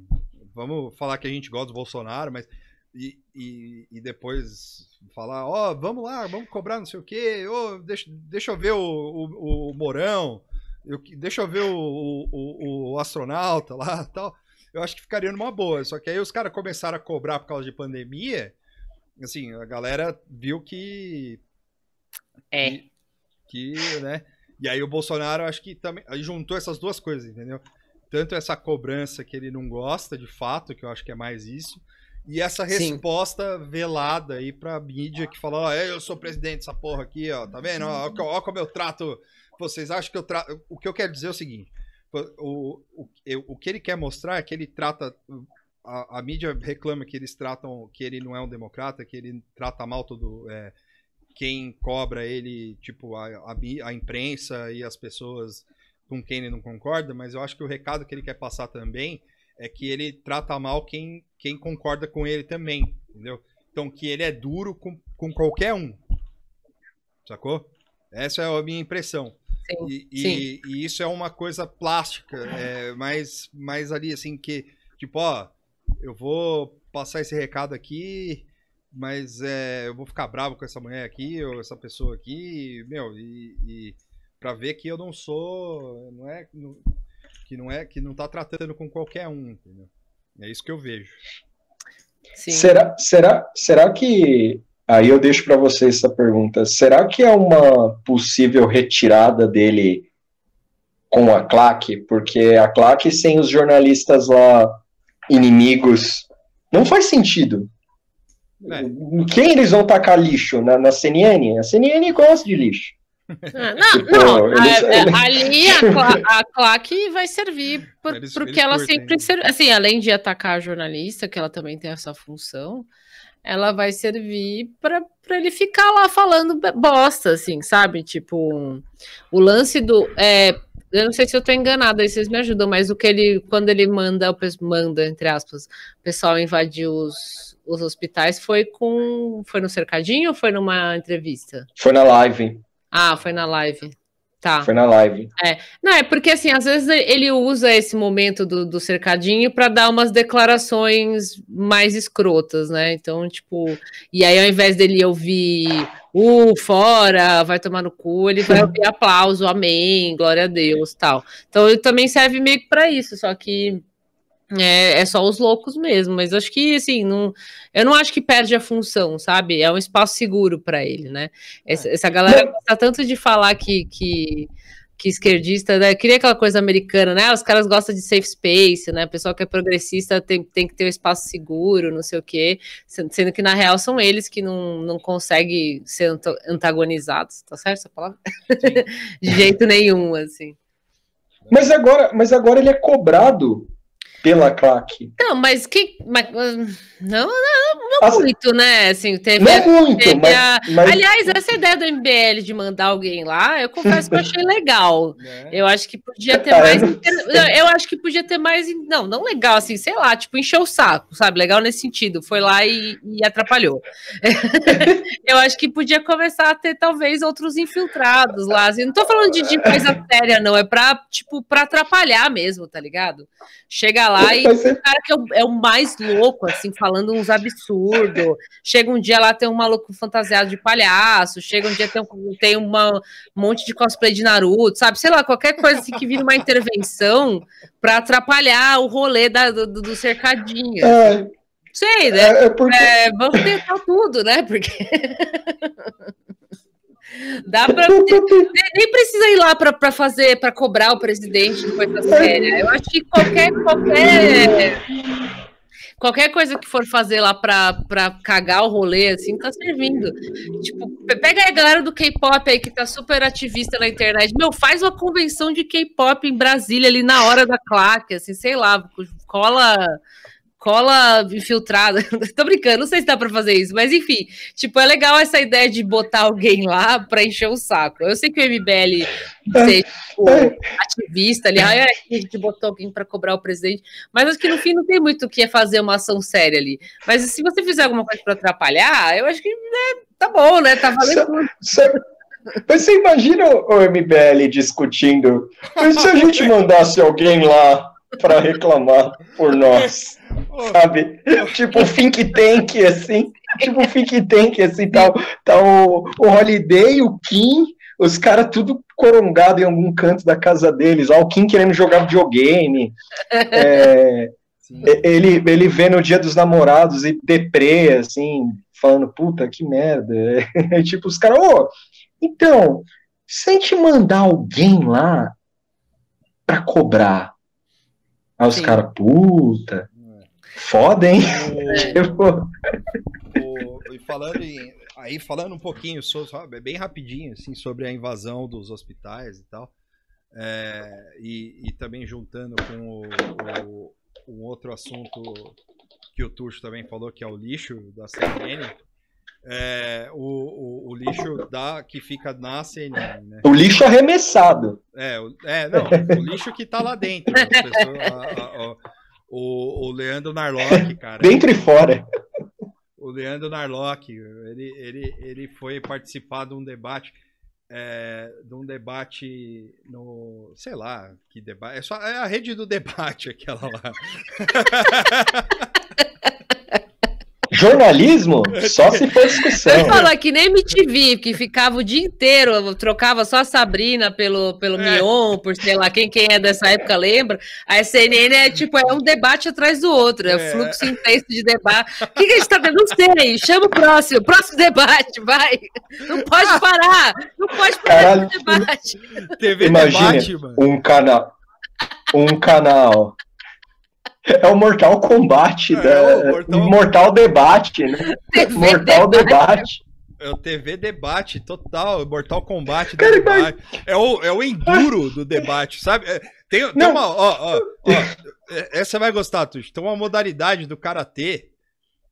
vamos falar que a gente gosta do Bolsonaro, mas e, e, e depois falar, ó, oh, vamos lá, vamos cobrar não sei o quê, oh, deixa, deixa eu ver o, o, o Mourão, eu, deixa eu ver o, o, o astronauta lá tal. Eu acho que ficaria numa boa. Só que aí os caras começaram a cobrar por causa de pandemia. Assim, a galera viu que. É. Que, que né? E aí o Bolsonaro, acho que também. Juntou essas duas coisas, entendeu? Tanto essa cobrança que ele não gosta, de fato, que eu acho que é mais isso e essa resposta Sim. velada aí pra mídia que falou, ó, eu sou presidente dessa porra aqui, ó, tá vendo? Ó, ó, ó como eu trato. Vocês acham que eu trato. O que eu quero dizer é o seguinte: o, o, o que ele quer mostrar é que ele trata. A, a, mídia reclama que eles tratam. que ele não é um democrata, que ele trata mal todo. É, quem cobra ele, tipo, a, a, a imprensa e as pessoas com quem ele não concorda, mas eu acho que o recado que ele quer passar também é que ele trata mal quem, quem concorda com ele também, entendeu? Então que ele é duro com, com qualquer um. Sacou? Essa é a minha impressão. Sim, e, e, e, isso é uma coisa plástica, é, mais, mais ali assim que, tipo, ó, eu vou passar esse recado aqui, mas é, eu vou ficar bravo com essa mulher aqui, ou essa pessoa aqui, meu, e, e pra ver que eu não sou, não é, não, que não é que não tá tratando com qualquer um, entendeu? É isso que eu vejo. Sim. Será, será, será que aí eu deixo para você essa pergunta? Será que é uma possível retirada dele com a claque? Porque a claque sem os jornalistas lá inimigos não faz sentido. É. Quem eles vão tacar lixo? Na, na CNN? A CNN gosta de lixo. Ah, não, tipo, não. Eles, a, eles... ali a, a claque vai servir por, eles, porque ela sempre serve. Assim, além de atacar a jornalista, que ela também tem essa função, ela vai servir para ele ficar lá falando bosta, assim, sabe? Tipo, o lance do. É, eu não sei se eu tô enganada, aí vocês me ajudam, mas o que ele, quando ele manda, manda, entre aspas, o pessoal invadir os, os hospitais, foi com. Foi no cercadinho ou foi numa entrevista? Foi na live. Ah, foi na live. Tá. Foi na live. É. Não, é porque assim, às vezes ele usa esse momento do, do cercadinho para dar umas declarações mais escrotas, né? Então, tipo, e aí ao invés dele ouvir uh, fora, vai tomar no cu, ele vai ouvir aplauso, amém, glória a Deus, tal. Então ele também serve meio que para isso, só que é, é, só os loucos mesmo, mas acho que assim, não, eu não acho que perde a função, sabe? É um espaço seguro para ele, né? Essa, é. essa galera gosta tanto de falar que, que, que esquerdista, né? Queria aquela coisa americana, né? Os caras gostam de safe space, né? O pessoal que é progressista tem, tem que ter um espaço seguro, não sei o quê, sendo que na real são eles que não, não conseguem ser antagonizados, tá certo essa palavra? de jeito nenhum, assim. Mas agora, mas agora ele é cobrado pela claque. Não, mas que. Mas, não, não, não assim, muito, né? Assim, teve, não muito, teve mas, a... mas, Aliás, essa ideia do MBL de mandar alguém lá, eu confesso que eu achei legal. É. Eu acho que podia ter é, mais. Eu acho que podia ter mais. Não, não legal, assim, sei lá, tipo, encher o saco, sabe? Legal nesse sentido. Foi lá e, e atrapalhou. eu acho que podia começar a ter, talvez, outros infiltrados lá. Assim, não tô falando de, de coisa séria, não. É pra, tipo, pra atrapalhar mesmo, tá ligado? Lá e o cara que é o, é o, mais louco, assim, falando uns absurdos. Chega um dia lá, tem um maluco fantasiado de palhaço. Chega um dia, tem, um, tem uma, um monte de cosplay de Naruto, sabe? Sei lá, qualquer coisa assim que vira uma intervenção para atrapalhar o rolê da, do, do cercadinho. É. Sei, né? É, é porque... é, vamos tentar tudo, né? Porque. Dá pra. nem precisa ir lá para fazer, para cobrar o presidente de coisa séria. Eu acho que qualquer. qualquer qualquer coisa que for fazer lá pra, pra cagar o rolê, assim, tá servindo. Tipo, pega aí a galera do K-pop aí que tá super ativista na internet. Meu, faz uma convenção de K-pop em Brasília ali na hora da claque, assim, sei lá, cola cola infiltrada. Tô brincando, não sei se dá para fazer isso, mas enfim, tipo, é legal essa ideia de botar alguém lá para encher o saco. Eu sei que o MBL ser tipo, ativista ali, ah, é, a gente botou alguém para cobrar o presidente, mas acho que no fim não tem muito o que é fazer uma ação séria ali. Mas se você fizer alguma coisa para atrapalhar, eu acho que né, tá bom, né? Tá valendo tudo. Mas você imagina o MBL discutindo? Mas se a gente mandasse alguém lá para reclamar por nós? Sabe? tipo think tank, assim. Tipo think tank, assim, tal. Tá, tá o, o Holiday, o Kim, os caras tudo corongado em algum canto da casa deles. Ó, o Kim querendo jogar videogame. É, ele, ele vê no dia dos namorados e deprê, assim, falando, puta, que merda. É, tipo, os caras, ô, então, se a gente mandar alguém lá pra cobrar, aí os caras, puta, Foda, hein? O, o, e falando em, aí falando um pouquinho sobre, bem rapidinho assim sobre a invasão dos hospitais e tal, é, e, e, também juntando com o, o, um outro assunto que o Tuxo também falou que é o lixo da CNN. É, o, o, o, lixo da, que fica na CNN. Né? O lixo arremessado. É, é não, o lixo que tá lá dentro. Pessoas, a, a, a, o, o Leandro Narlock, cara. Dentro e fora. O Leandro Narlock, ele, ele, ele foi participar de um debate. É, de um debate no. sei lá, que debate. É, só, é a rede do debate aquela lá. Jornalismo? Só se for discussão. Eu falo que nem MTV, que ficava o dia inteiro, trocava só a Sabrina pelo, pelo é. Mion, por sei lá, quem, quem é dessa época lembra. A CNN é tipo, é um debate atrás do outro, é, é. fluxo intenso de debate. O que, que a gente tá vendo? Não sei, chama o próximo, próximo debate, vai. Não pode parar, não pode parar Caralho. debate. TV Imagina, debate, mano. Um canal, um canal é o Mortal Kombat, é, da... Mortal... Mortal Debate, né? Mortal Debate. É o TV debate total, Mortal Kombat Cara, debate. Mas... É, o, é o enduro do debate, sabe? É, tem, tem uma. Ó, ó, ó, é, essa vai gostar, Tuxo. Tem uma modalidade do karatê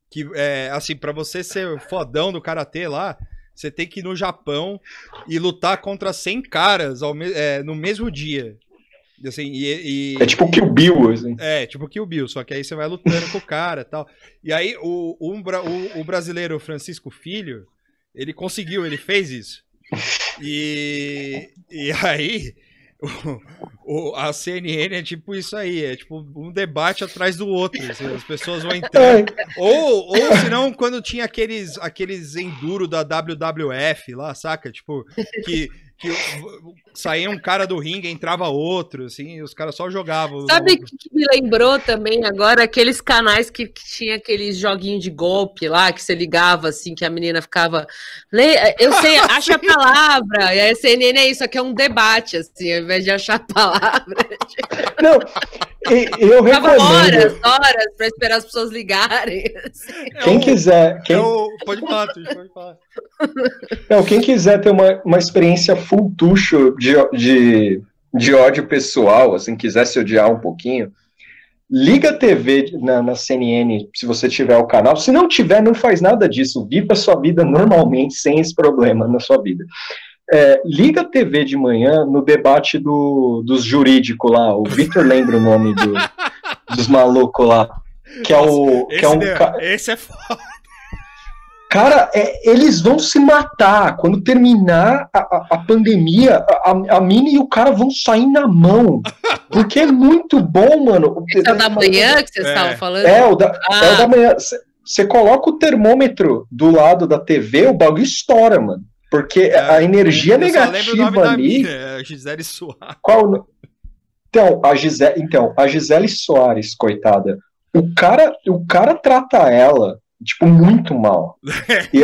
que, é, assim, para você ser fodão do karatê lá, você tem que ir no Japão e lutar contra 100 caras ao, é, no mesmo dia. Assim, e, e, é tipo o Kill Bill, assim. É, tipo o Kill Bill, só que aí você vai lutando com o cara e tal. E aí o, o, o, o brasileiro Francisco Filho, ele conseguiu, ele fez isso. E, e aí, o, o, a CNN é tipo isso aí, é tipo um debate atrás do outro. Assim, as pessoas vão entrando. ou, ou senão, quando tinha aqueles, aqueles enduro da WWF lá, saca? Tipo, que que saía um cara do ringue, entrava outro, assim, os caras só jogavam. Sabe o que me lembrou também agora? Aqueles canais que, que tinha aqueles joguinhos de golpe lá, que você ligava, assim, que a menina ficava. Eu sei, acha a palavra. E a CNN é isso, aqui é um debate, assim, ao invés de achar a palavra. Não, eu recomendo. horas, horas para esperar as pessoas ligarem. Assim. Quem é quiser. Quem... É o... Pode falar, pode falar. Não, quem quiser ter uma, uma experiência full tucho de, de, de ódio pessoal, assim, quiser se odiar um pouquinho, liga a TV na, na, CNN, se você tiver o canal. Se não tiver, não faz nada disso. Viva a sua vida normalmente, sem esse problema na sua vida. É, liga a TV de manhã no debate do, dos jurídicos lá. O Victor lembra o nome do, dos malucos lá. Que é o. Que é um, esse é foda. Cara, é, eles vão se matar. Quando terminar a, a, a pandemia, a, a Mini e o cara vão sair na mão. Porque é muito bom, mano. Esse é o da manhã que vocês é. estavam falando? É, o da, ah. é o da manhã. Você coloca o termômetro do lado da TV, o bagulho estoura, mano. Porque é, a energia eu negativa ali. Minha, é Gisele Soares. Qual? Então, a Gisele, então, a Gisele Soares, coitada. O cara, o cara trata ela tipo, muito mal. e,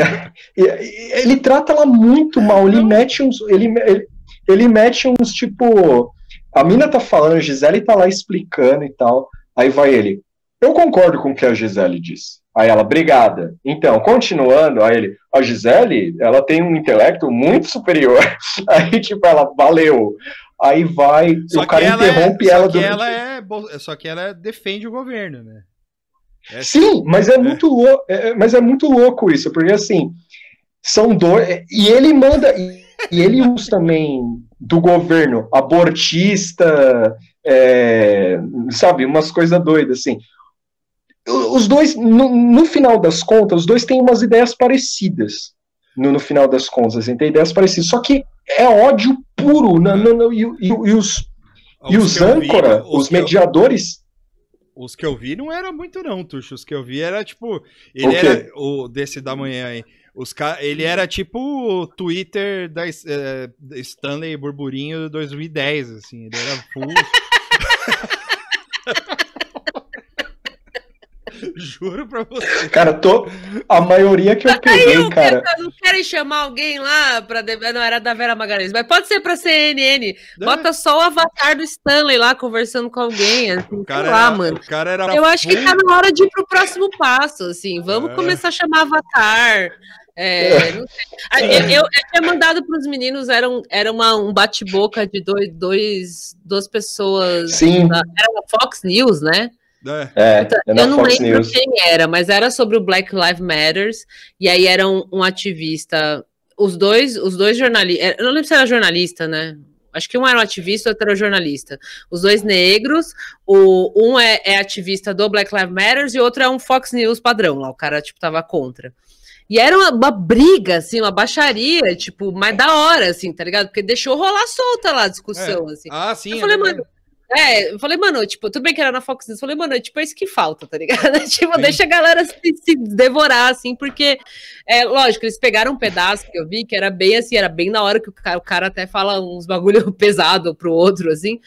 e, ele trata ela muito mal. Ele mete uns. Ele, ele, ele mete uns, tipo. A mina tá falando, a Gisele tá lá explicando e tal. Aí vai ele. Eu concordo com o que a Gisele disse. Aí ela, obrigada. Então, continuando, aí ele, a Gisele, ela tem um intelecto muito superior. Aí, tipo, ela, valeu. Aí vai, só o cara ela é- interrompe é, ela. Só que ela é, só que ela defende o governo, né? É Sim, mas é, é. muito louco, é, é, mas é muito louco isso, porque assim, são dois, e ele manda, e, e ele usa também do governo abortista, é, sabe, umas coisas doidas, assim. Os dois, no, no, final das contas, os dois têm umas ideias parecidas, no, no final das contas, assim, tem ideias parecidas, só que é ódio puro, não, não, não, e, e, e os, e os âncora, os mediadores os que eu vi não era muito, não, Tuxo. Os que eu vi era tipo. Ele era. O desse da manhã aí. Os ele era tipo o Twitter da é, Stanley Burburinho 2010, assim. Ele era full. Juro pra você. Cara, tô... a maioria que eu peguei, eu cara. Quero, não querem chamar alguém lá pra. Não era da Vera Magalhães, mas pode ser pra CNN. Bota só o avatar do Stanley lá conversando com alguém. Assim, cara lá, era, mano. O cara era eu acho que tá na hora de ir pro próximo passo, assim. Vamos é. começar a chamar avatar. É, não sei. Ah, eu, eu, eu, tinha mandado para os meninos, era, um, era uma, um bate-boca de dois, dois, duas pessoas. Sim. Da, era Fox News, né? É, é, então, é eu não Fox lembro News. quem era, mas era sobre o Black Lives Matters, e aí era um, um ativista. Os dois, os dois jornalistas. É, eu não lembro se era jornalista, né? Acho que um era um ativista, outro era um jornalista. Os dois negros, o, um é, é, ativista do Black Lives Matters e o outro é um Fox News padrão lá. O cara, tipo, tava contra. E era uma, uma, briga, assim, uma baixaria, tipo, mais da hora, assim, tá ligado? Porque deixou rolar solta lá a discussão, é. assim. Ah, sim. Eu falei, é mano, é, eu falei, mano, tipo, tudo bem que era na Fox News, eu falei, mano, tipo, é isso que falta, tá ligado? tipo, Sim. deixa a galera se, se, devorar, assim, porque, é, lógico, eles pegaram um pedaço que eu vi, que era bem assim, era bem na hora que o cara, o cara até fala uns bagulho pesado pro outro, assim,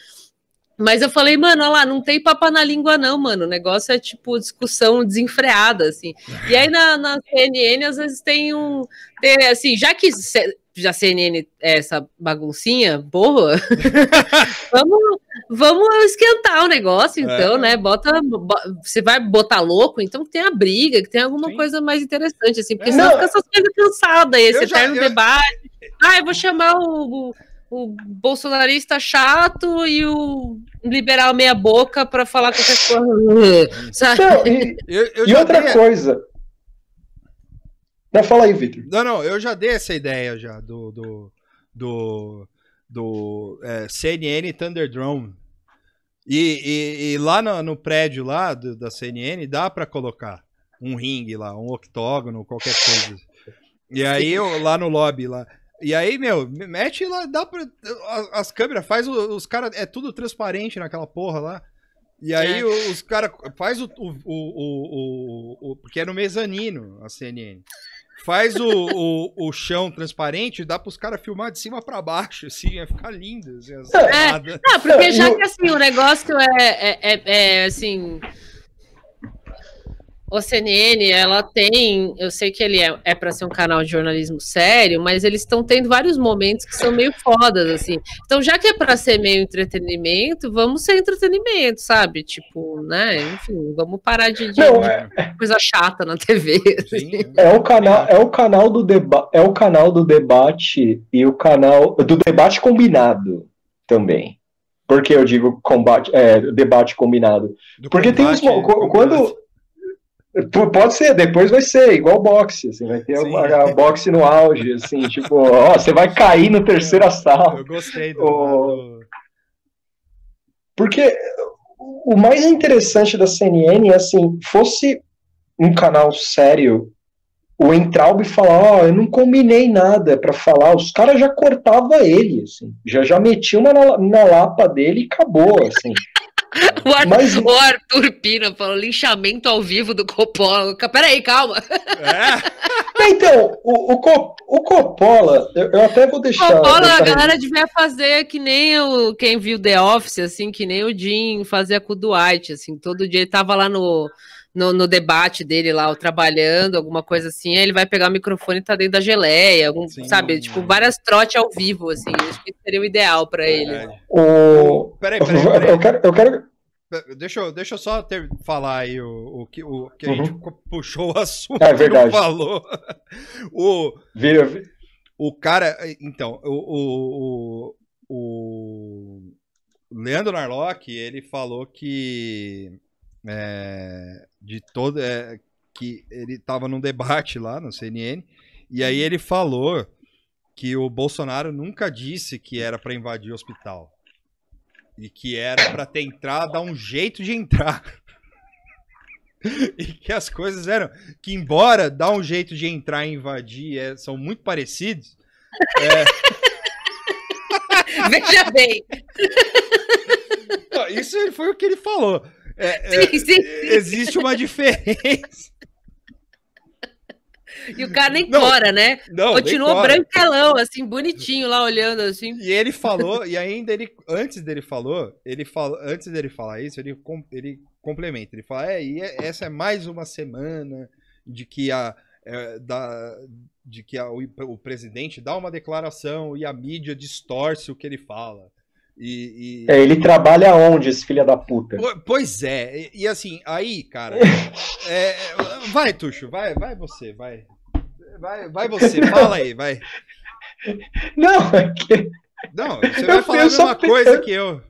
mas eu falei, mano, olha lá, não tem papa na língua, não, mano. O negócio é tipo discussão desenfreada, assim. E aí na, na CNN, às vezes tem um. Tem, assim, já que já CNN é essa baguncinha, porra, vamos, vamos esquentar o negócio, então, é. né? Bota, você vai botar louco, então que tenha briga, que tenha alguma Sim. coisa mais interessante, assim, porque senão fica essas coisas cansadas, esse eu eterno já, eu... debate. Ah, eu vou chamar o, o, o, bolsonarista chato e o liberal meia boca para falar qualquer coisa. Não, e, eu, eu e outra dei... coisa, não, fala aí, Victor. Não, não, eu já dei essa ideia já do do, do, do é, CNN Thunderdome. E, e, e, lá no, no prédio lá do, da CNN dá para colocar um ringue lá, um octógono, qualquer coisa. E aí eu, lá no lobby lá, E aí, meu, mete lá, dá pra. As, as câmeras, faz o- os caras. É tudo transparente naquela porra lá. E aí É. os caras. Faz o o, o, o, o- Porque é no mezanino a CNN. Faz o, o, o chão transparente e dá pros caras filmar de cima pra baixo, assim, vai ficar lindo. Assim, as É. Ah, porque Não, já que assim, o negócio é, é, é- é, assim. O CNN, ela tem. Eu sei que ele é, é para ser um canal de jornalismo sério, mas eles estão tendo vários momentos que são meio fodas, assim. Então, já que é para ser meio entretenimento, vamos ser entretenimento, sabe? Tipo, né? Enfim, vamos parar de, de Não, é, coisa chata na TV. Sim, é o canal, é o canal do deba é o canal do debate e o canal do debate combinado também. Por que eu digo combate, é, debate combinado? Do Porque tem uns combate, mo- quando Pode ser, depois vai ser igual boxe, assim, vai ter Sim. uma, boxe no auge, assim, tipo, ó, você vai cair no terceiro assalto. Eu gostei do. Porque o mais interessante da CNN é assim, fosse um canal sério, o Entraub falar, ó, eu não combinei nada pra falar, os caras já cortava ele, assim, já já metia uma na, na lapa dele e acabou, assim. O, Ar- Mas- o Arthur Pina falou linchamento ao vivo do Coppola. Peraí, calma. É, Então, o, o, Co- o Coppola, eu, eu até vou deixar. Coppola, deixar a galera devia fazer que nem o quem viu The Office, assim, que nem o Jim fazia com o Dwight, assim, todo dia ele tava lá no, no, no debate dele lá, ou trabalhando, alguma coisa assim, aí ele vai pegar o microfone e tá dentro da geleia, algum, Sim. sabe, tipo, várias trotes ao vivo, assim, acho que seria o ideal pra ele. verdade. O... Peraí, peraí, peraí. Eu quero, eu quero, Deixa eu, deixa eu só ter, falar aí o, o que, o, que a Uhum. gente puxou o assunto É e não verdade. falou. O, Vira, o cara. Então, o, o, o, o Leandro Narlock, ele falou que. é, de todo. é, que ele estava num debate lá no CNN, e aí ele falou que o Bolsonaro nunca disse que era para invadir o hospital. E que era para tentar dar um jeito de entrar. e que as coisas eram. Que, embora dar um jeito de entrar e invadir é, são muito parecidos. Veja bem. Isso foi o que ele falou. É, é, Sim, sim. existe uma diferença. E o cara nem Não, cora, né? Não, Continuou branquelão, assim, bonitinho lá olhando assim. E ele falou, e ainda ele, antes dele falou, ele falou, antes dele falar isso, ele, ele complementa, ele fala, é, e é- essa é mais uma semana de que a, é, da, de que a- o, o presidente dá uma declaração e a mídia distorce o que ele fala. E, e- é, ele trabalha onde, esse filho da puta? Po- Pois é, e, e assim, aí, cara, é, vai, Tuxo, vai, vai você, vai. Vai, vai você, fala aí, vai. Não, é que Não, você Eu- vai falar a eu mesma coisa que eu.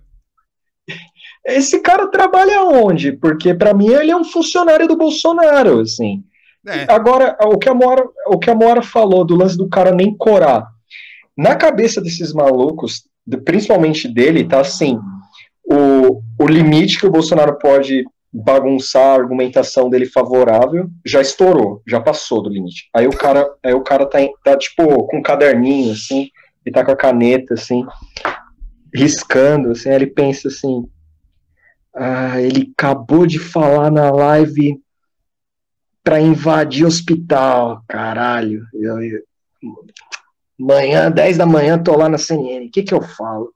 esse cara trabalha onde? Porque pra mim ele é um funcionário do Bolsonaro, assim. É, Agora, o que, a Moara, o que a Moara falou do lance do cara nem corar. Na cabeça desses malucos, principalmente dele, tá assim: o, o limite que o Bolsonaro pode bagunçar a argumentação dele favorável já estourou, já passou do limite. Aí o cara, aí o cara tá, tá tipo com um caderninho, assim, e tá com a caneta, assim, riscando, assim, aí ele pensa assim. Ah, ele acabou de falar na live pra invadir hospital, caralho. Eu, eu- manhã, 10 da manhã, tô lá na CNN. O que que eu falo?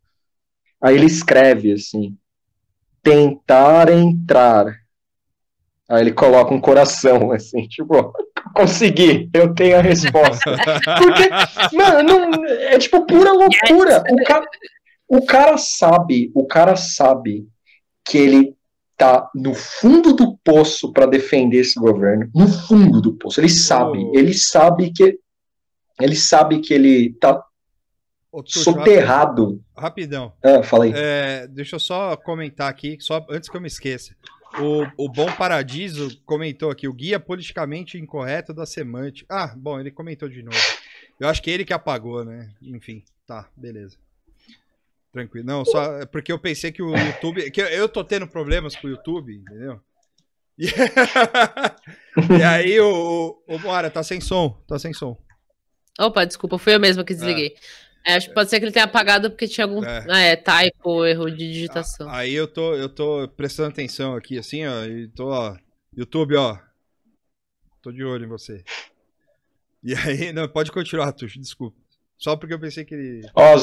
Aí ele escreve assim: tentar entrar. Aí ele coloca um coração, assim, tipo, consegui, eu tenho a resposta. Porque, mano, não, é tipo pura loucura. O cara, o cara sabe, o cara sabe que ele tá no fundo do poço para defender esse governo, no fundo do poço. Ele sabe, ele sabe que ele sabe que ele tá Tuxo, soterrado. Rapidão. Ah, fala aí. É, deixa eu só comentar aqui, só antes que eu me esqueça. O, o Bom Paradiso comentou aqui, o guia politicamente incorreto da semântica. Ah, bom, ele comentou de novo. Eu acho que ele que apagou, né? Enfim, tá, beleza. Tranquilo. Não, só é porque eu pensei que o YouTube. Que eu- tô tendo problemas com o YouTube, entendeu? E, e aí o, o, Moara tá sem som, tá sem som. Opa, desculpa, fui eu mesma que desliguei. É. acho que pode ser que ele tenha apagado porque tinha algum é. é typo, erro de digitação. Aí eu tô, eu tô prestando atenção aqui, assim, ó, e tô, ó, YouTube, ó. Tô de olho em você. E aí, não, pode continuar, Tuxo, desculpa. Só porque eu pensei que ele. Ó,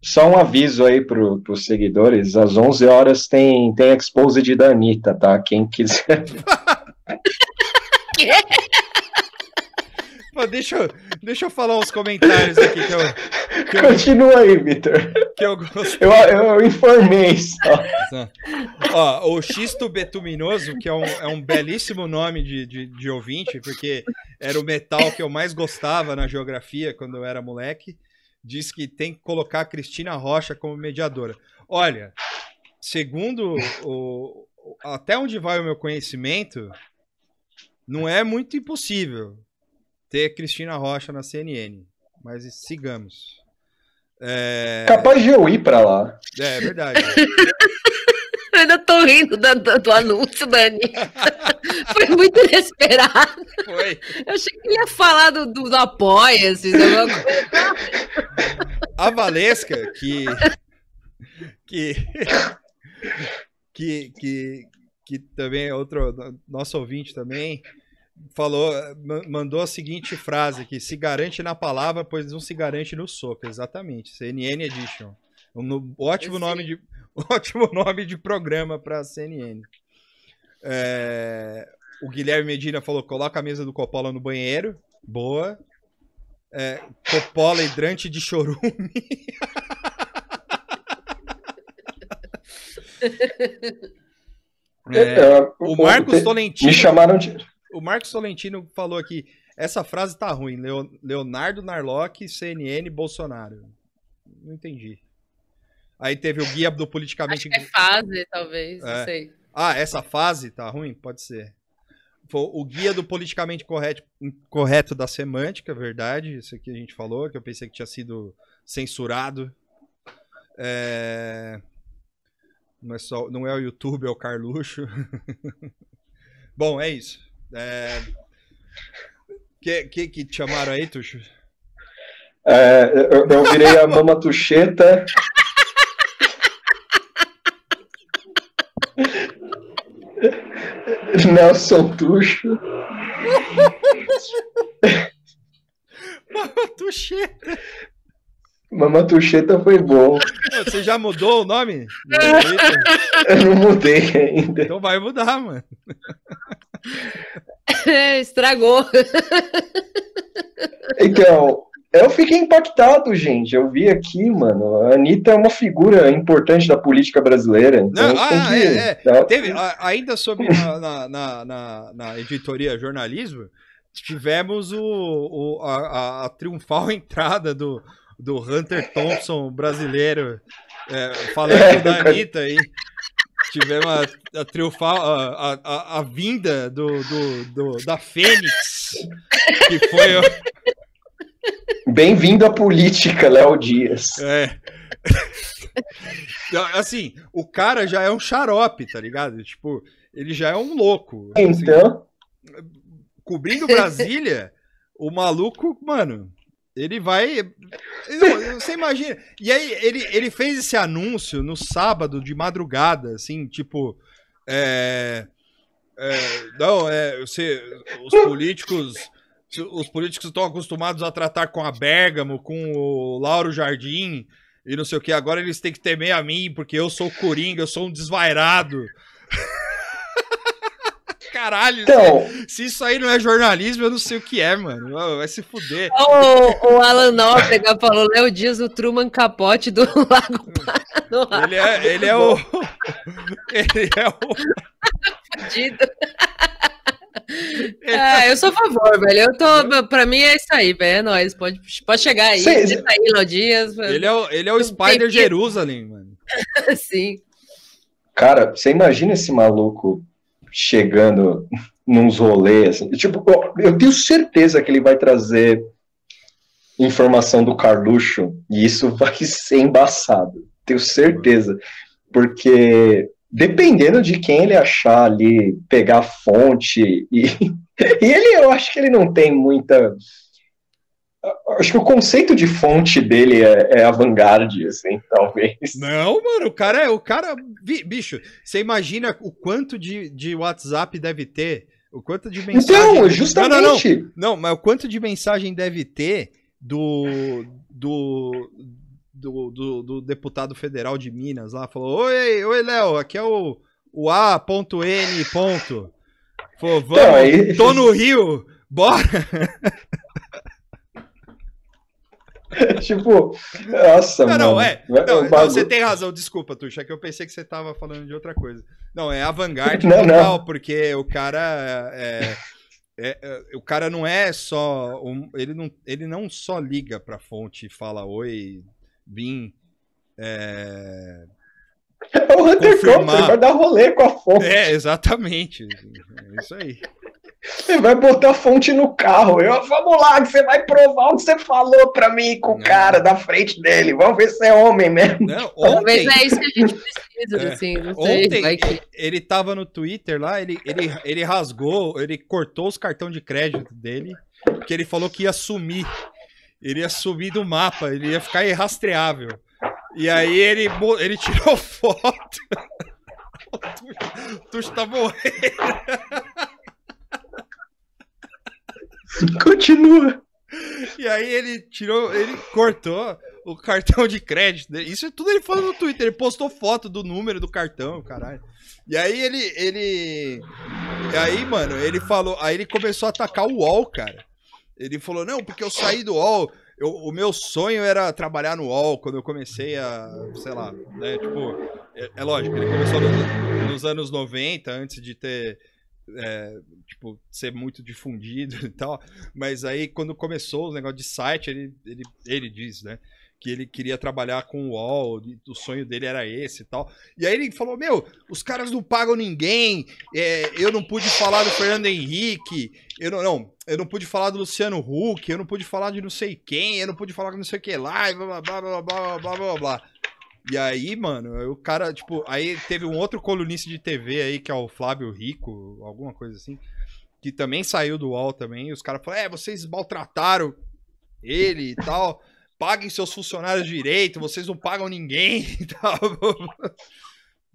só um aviso aí para os seguidores: às 11 horas tem, tem Exposed da Anitta, tá? Quem quiser. Pô, deixa, eu, deixa eu falar uns comentários aqui que eu. Que Continua aí, Vitor. Que eu gostei. Eu, eu informei só. Ó, o Xisto Betuminoso, que é um, é um belíssimo nome de, de, de ouvinte, porque era o metal que eu mais gostava na geografia quando eu era moleque, diz que tem que colocar a Cristina Rocha como mediadora. Olha, segundo o, até onde vai o meu conhecimento, não é muito impossível ter Cristina Rocha na CNN. Mas sigamos. É... Capaz de eu ir pra lá. É, é verdade. eu ainda tô rindo do, do anúncio, Dani. Foi muito inesperado. Foi. Eu achei que ia falar do, do, do Apoia-se. A Valesca, que. que. que, que, que também é outro nosso ouvinte também, falou, mandou a seguinte frase aqui: se garante na palavra, pois não se garante no soco. Exatamente. CNN Edition. Um ótimo nome de ótimo nome de programa para CNN. É, o Guilherme Medina falou: coloca a mesa do Coppola no banheiro. Boa. É, Coppola hidrante de chorume. É, é, o Marcos Tolentino. Me chamaram de o Marcos Tolentino falou aqui, essa frase tá ruim. Leonardo Narlock, CNN, Bolsonaro. Não entendi. Aí teve o guia do politicamente. Acho é fase, talvez, é. não sei. Ah, essa fase tá ruim? Pode ser. O guia do politicamente correto, correto da semântica, verdade. Isso aqui a gente falou, que eu pensei que tinha sido censurado. É... Não, é só, não é o YouTube, é o Carluxo. Bom, é isso. É... Que, que, que te chamaram aí, Tuxo? É, eu, eu virei a mama tucheta. Nelson Tuxo. Mama tucheta. Mama Tucheta foi bom. Você já mudou o nome? Eu não mudei ainda. Então vai mudar, mano. Estragou. Então, eu fiquei impactado, gente. Eu vi aqui, mano. A Anitta é uma figura importante da política brasileira. Então Não, ah, que... é, é. Teve, ainda sobre na, na, na, na, editoria jornalismo, tivemos o, o a, a, a, triunfal entrada do, do Hunter Thompson brasileiro é, falando é, da Anitta aí. Tivemos a, a triunfal, a, a, a, vinda do, do, do, da Fênix, que foi. Bem-vindo à política, Léo Dias. É. Assim, o cara já é um xarope, tá ligado? Tipo, ele já é um louco. Então. Assim, cobrindo Brasília, o maluco, mano, ele vai. Você imagina. E aí, ele, ele fez esse anúncio no sábado de madrugada, assim, tipo. É, é, não, é. Você, os políticos. Os políticos estão acostumados a tratar com a Bergamo, com o Lauro Jardim e não sei o que. Agora eles têm que temer a mim, porque eu sou Coringa, eu sou um desvairado. Caralho, então, se, se, isso aí não é jornalismo, eu não sei o que é, mano. Vai se fuder. O, o Alan Nóbrega falou: Léo Dias, o Truman Capote do Lago Paranoá. Ele é, ele é o. Ele é o. Fudido. Ah, eu sou a favor, velho. Eu tô, pra mim é isso aí, velho. É nóis. Pode, pode chegar aí. Sim, aí, Léo Dias. Ele é o, ele é o Spider Jerusalém, mano. Sim. Cara, você imagina esse maluco chegando nos rolês. Assim. Tipo, eu tenho certeza que ele vai trazer informação do Carluxo e isso vai ser embaçado. Tenho certeza. Porque dependendo de quem ele achar ali, pegar fonte e, e ele, eu acho que ele não tem muita Acho que o conceito de fonte dele é, é avant-garde, assim, talvez. Não, mano, o cara é. O cara. Bicho, você imagina o quanto de, de WhatsApp deve ter? O quanto de mensagem. Então, justamente. Não, não, não. não, mas o quanto de mensagem deve ter do. do. Do, do, do deputado federal de Minas lá, falou: Oi, oi, Léo, aqui é o, o A.N. Vamos, então, aí... tô no Rio, bora! tipo, nossa, não, mano. Não, é. Não, não, você tem razão, desculpa, Tuxa, que eu pensei que você tava falando de outra coisa. Não, é avant-garde total, porque o cara é, é, é, o cara não é só um, ele não ele não só liga para fonte e fala oi, vim é, é o Hunter Confirmar... vai dar rolê com a fonte. É, exatamente. É isso aí. Você vai botar a fonte no carro. Eu, vamos lá, que você vai provar o que você falou pra mim com o cara da frente dele. Vamos ver se é homem mesmo. Não, ontem... Talvez é isso que a gente precisa, é. assim. Não sei, ontem que... ele tava no Twitter lá, ele, ele, ele rasgou, ele cortou os cartões de crédito dele, porque ele falou que ia sumir. Ele ia sumir do mapa, ele ia ficar irrastreável. E aí ele, ele tirou foto. O Tuxo tá morrendo. Continua. E aí ele tirou, ele cortou o cartão de crédito. Isso tudo ele falou no Twitter. Ele postou foto do número do cartão, caralho. E aí ele, ele, e aí mano, ele falou, aí ele começou a atacar o UOL, cara. Ele falou não, porque eu saí do UOL. Eu, o meu sonho era trabalhar no UOL quando eu comecei a, sei lá, né, tipo, é, é lógico, ele começou nos, nos anos 90, antes de ter é, tipo, ser muito difundido e tal. Mas aí, quando começou o negócio de site, ele, ele, ele diz, né? Que ele queria trabalhar com o UOL, o sonho dele era esse e tal. E aí ele falou: Meu, os caras não pagam ninguém, é, eu não pude falar do Fernando Henrique, eu não, não, eu não pude falar do Luciano Huck, eu não pude falar de não sei quem, eu não pude falar de não sei o que lá, e blá blá blá blá blá blá blá blá. E aí, mano, o cara, tipo, aí teve um outro colunista de TV aí, que é o Flávio Rico, alguma coisa assim, que também saiu do UOL também, e os caras falaram, é, vocês maltrataram ele e tal, paguem seus funcionários direito, vocês não pagam ninguém e tal.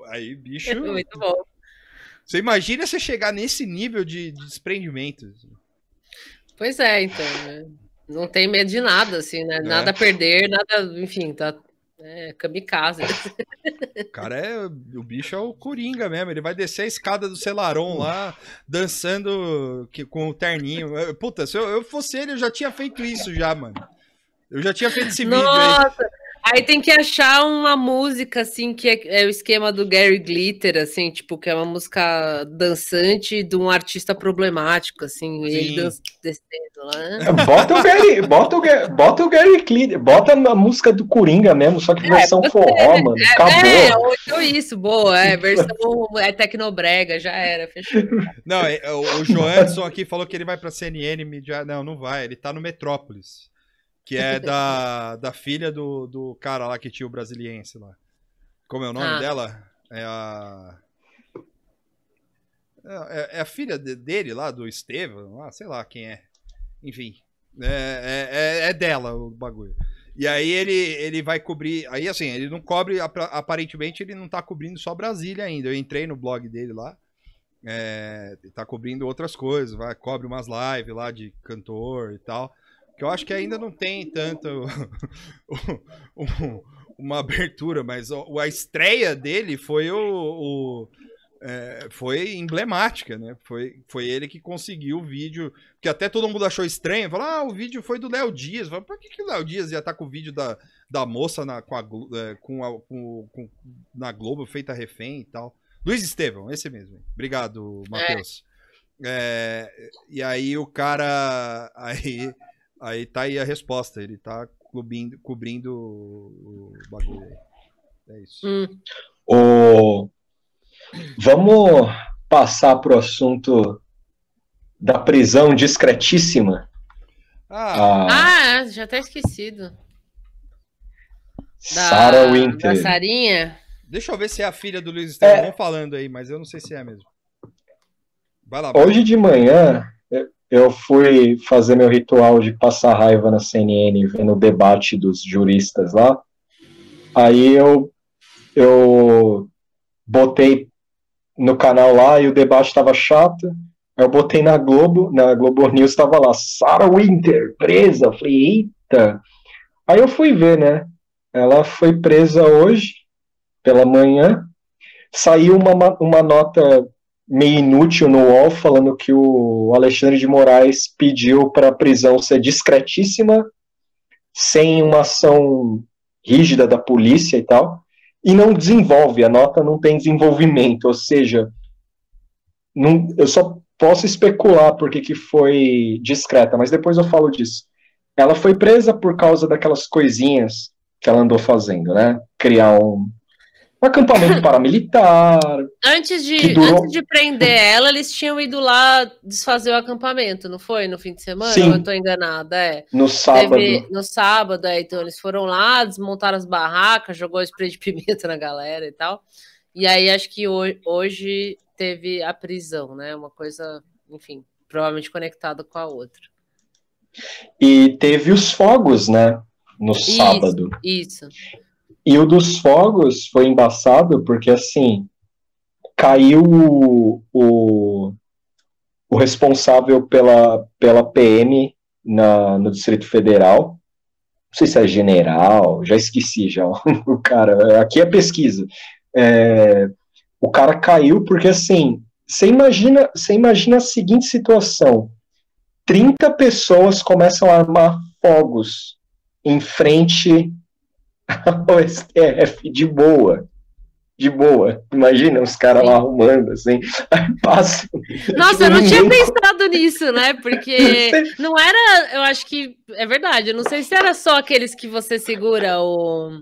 Aí, bicho... É muito bom. Você imagina você chegar nesse nível de, de desprendimento. Pois é, então, né? Não tem medo de nada, assim, né? É. Nada a perder, nada, enfim, tá é, kamikaze. O cara é. O bicho é o Coringa mesmo. Ele vai descer a escada do Celaron lá, dançando que, com o terninho. Puta, se eu, eu fosse ele, eu já tinha feito isso já, mano. Eu já tinha feito esse Nossa, vídeo aí. Aí tem que achar uma música, assim, que é, é, o esquema do Gary Glitter, assim, tipo, que é uma música dançante de um artista problemático, assim, Sim. ele dança, descendo lá. É, bota o Gary, bota o, bota o Gary Glitter, bota a música do Coringa mesmo, só que é, versão forró, mano, é, acabou. É, então isso, boa, é, versão é tecnobrega, já era, fechou. Não, o, o Joanson aqui falou que ele vai pra CNN, mídia, não, não vai, ele tá no Metrópolis que é da, da filha do, do cara lá que tinha o brasiliense lá. Como é o nome ah. dela? É a. É, é, é a filha de, dele lá, do Estevam, ah, sei lá quem é. Enfim, é, é, é, dela o bagulho. E aí ele, ele vai cobrir. Aí assim, ele não cobre. Aparentemente ele não tá cobrindo só Brasília ainda. Eu entrei no blog dele lá. É, tá cobrindo outras coisas. Vai, cobre umas lives lá de cantor e tal que eu acho que ainda não tem tanto uma abertura, mas a estreia dele foi o, o é, foi emblemática, né? Foi, foi ele que conseguiu o vídeo, que até todo mundo achou estranho. Falou, ah, o vídeo foi do Léo Dias. Falei, por que, que o Léo Dias ia estar tá com o vídeo da, da moça na, com a, é, com a, com, com, na Globo feita refém e tal? Luiz Estevão, esse mesmo. Obrigado, Matheus. É. É, e aí o cara. Aí Aí tá aí a resposta. Ele tá cobrindo, cobrindo o bagulho aí. É isso. Hum. O... Vamos passar pro assunto da prisão discretíssima. Ah, ah já tá esquecido. Sarah Winter. Da Sarinha? Deixa eu ver se é a filha do Luiz Estevam é... falando aí, mas eu não sei se é mesmo. Vai lá. Hoje de manhã, eu fui fazer meu ritual de passar raiva na CNN, vendo o debate dos juristas lá. Aí eu, eu botei no canal lá e o debate estava chato. Eu botei na Globo, na Globo News estava lá, Sarah Winter, presa. Eu falei, eita. Aí eu fui ver, né? Ela foi presa hoje, pela manhã. Saiu uma, uma nota meio inútil no UOL falando que o Alexandre de Moraes pediu para a prisão ser discretíssima, sem uma ação rígida da polícia e tal, e não desenvolve, a nota não tem desenvolvimento, ou seja, não, eu só posso especular porque que foi discreta, mas depois eu falo disso. Ela foi presa por causa daquelas coisinhas que ela andou fazendo, né? Criar um, um acampamento paramilitar. Antes de, durou... antes de prender ela, eles tinham ido lá desfazer o acampamento, não foi? No fim de semana? Sim. Eu tô enganada? É. No sábado. Teve, no sábado, é, então eles foram lá, desmontaram as barracas, jogou spray de pimenta na galera e tal. E aí acho que hoje, hoje teve a prisão, né? Uma coisa, enfim, provavelmente conectada com a outra. E teve os fogos, né? No isso, sábado. Isso. E o dos fogos foi embaçado porque, assim, caiu o, o, o responsável pela, pela PM na, no Distrito Federal. Não sei se é general, já esqueci já o cara. Aqui é pesquisa. É, o cara caiu porque, assim, você imagina, você imagina a seguinte situação. 30 pessoas começam a armar fogos em frente o STF de boa. De boa. Imagina os caras lá arrumando, assim. Aí passa. Nossa, eu não tinha pensado nisso, né? Porque não era. Eu acho que. É verdade. Eu não sei se era só aqueles que você segura o.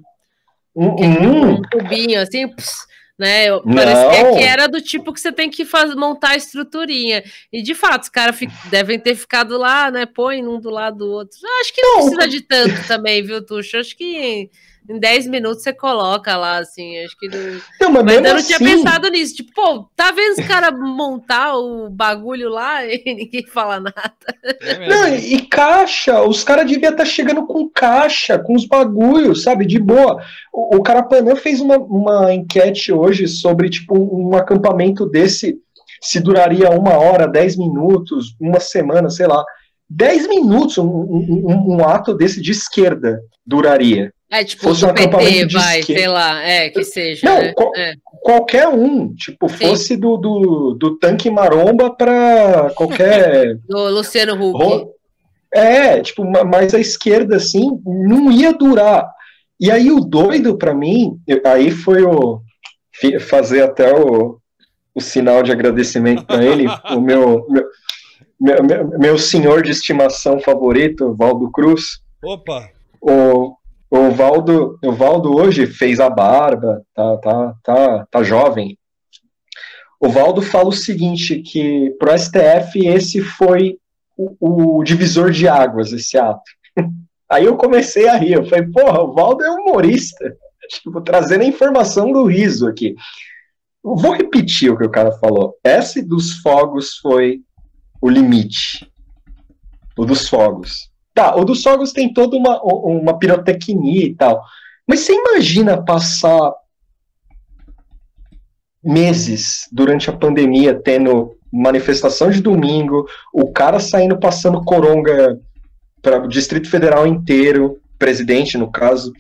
Um, um tubinho assim. Pss, né? Parecia que era do tipo que você tem que fazer, montar a estruturinha. E de fato, os caras devem ter ficado lá, né? Põe um do lado do outro. Eu acho que não, não precisa de tanto também, viu, Tuxo? Acho que em 10 minutos você coloca lá, assim, acho que. Não, não mas, mas eu não assim... tinha pensado nisso. Tipo, pô, tá vendo os caras montar o bagulho lá e ninguém fala nada. É não, e caixa, os caras deviam estar tá chegando com caixa, com os bagulhos, sabe, de boa. O, o Carapanã fez uma, uma enquete hoje sobre, tipo, um acampamento desse, se duraria uma hora, 10 minutos, uma semana, sei lá. 10 minutos um, um, um ato desse de esquerda duraria. É, tipo, fosse um PT, vai, sei lá, é, que seja. Não, né? qual, é. qualquer um, tipo, Sim. fosse do, do, do tanque maromba para qualquer. do Luciano Huck. É, tipo, mas a esquerda, assim, não ia durar. E aí o doido para mim, aí foi o. fazer até o, o sinal de agradecimento para ele, o meu, meu, meu, meu senhor de estimação favorito, Valdo Cruz. Opa! O, o Valdo, o Valdo hoje fez a barba, tá, tá, tá, tá jovem. O Valdo fala o seguinte, que pro STF esse foi o, o divisor de águas, esse ato. Aí eu comecei a rir, eu falei, porra, o Valdo é humorista, tipo, trazendo a informação do riso aqui. Vou repetir o que o cara falou. Esse dos fogos foi o limite. O dos fogos. Tá, o dos fogos tem toda uma, uma pirotecnia e tal. Mas você imagina passar meses durante a pandemia tendo manifestação de domingo, o cara saindo passando coronga para o Distrito Federal inteiro, presidente no caso,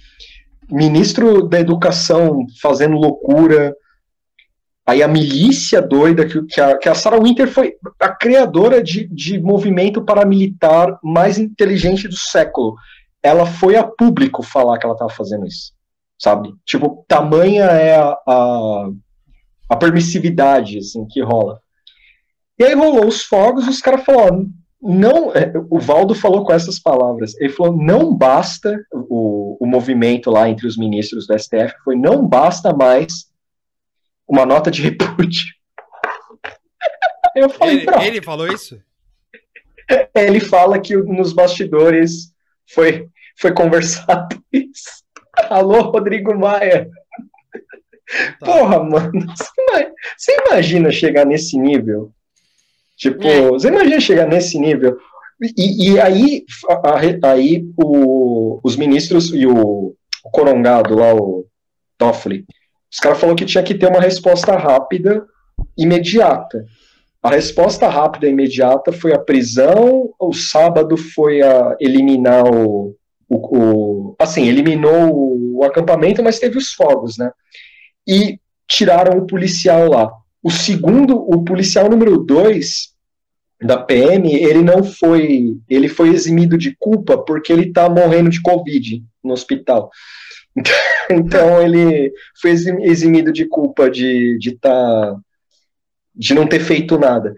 ministro da Educação fazendo loucura, Aí a milícia doida, que, que, a, que a Sarah Winter foi a criadora de, de movimento paramilitar mais inteligente do século. Ela foi a público falar que ela estava fazendo isso, sabe? Tipo, tamanha é a, a, a, permissividade assim, que rola. E aí rolou os fogos e os caras falaram, não, é, o Valdo falou com essas palavras, ele falou, não basta, o, o movimento lá entre os ministros do STF foi, não basta mais uma nota de repúdio. Eu falei, ele, pronto. Ele falou isso? Ele fala que nos bastidores foi, foi conversado isso. Alô, Rodrigo Maia. Tá. Porra, mano, você imagina chegar nesse nível? Tipo, é. você imagina chegar nesse nível? E, e aí, a, aí o, os ministros e o, o corongado lá, o Toffoli, os caras falaram que tinha que ter uma resposta rápida, imediata. A resposta rápida e imediata foi a prisão, o sábado foi a eliminar o, o, o assim, eliminou o, o acampamento, mas teve os fogos, né? E tiraram o policial lá. O segundo, o policial número dois da PM, ele não foi, ele foi eximido de culpa porque ele tá morrendo de Covid no hospital. Então ele foi eximido de culpa de de tá, de não ter feito nada.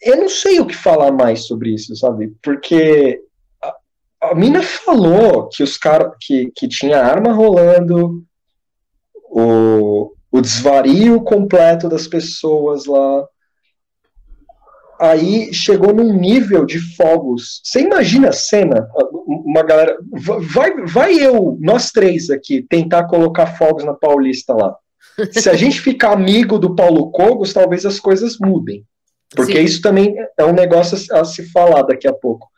Eu não sei o que falar mais sobre isso, sabe? Porque a, a mina falou que os caras que, que tinha arma rolando, o, o desvario completo das pessoas lá. Aí chegou num nível de fogos. Você imagina a cena? Uma galera. Vai, vai eu, nós três aqui, tentar colocar fogos na Paulista lá. Se a gente ficar amigo do Paulo Cogos, talvez as coisas mudem. Porque Sim. isso também é um negócio a se falar daqui a pouco.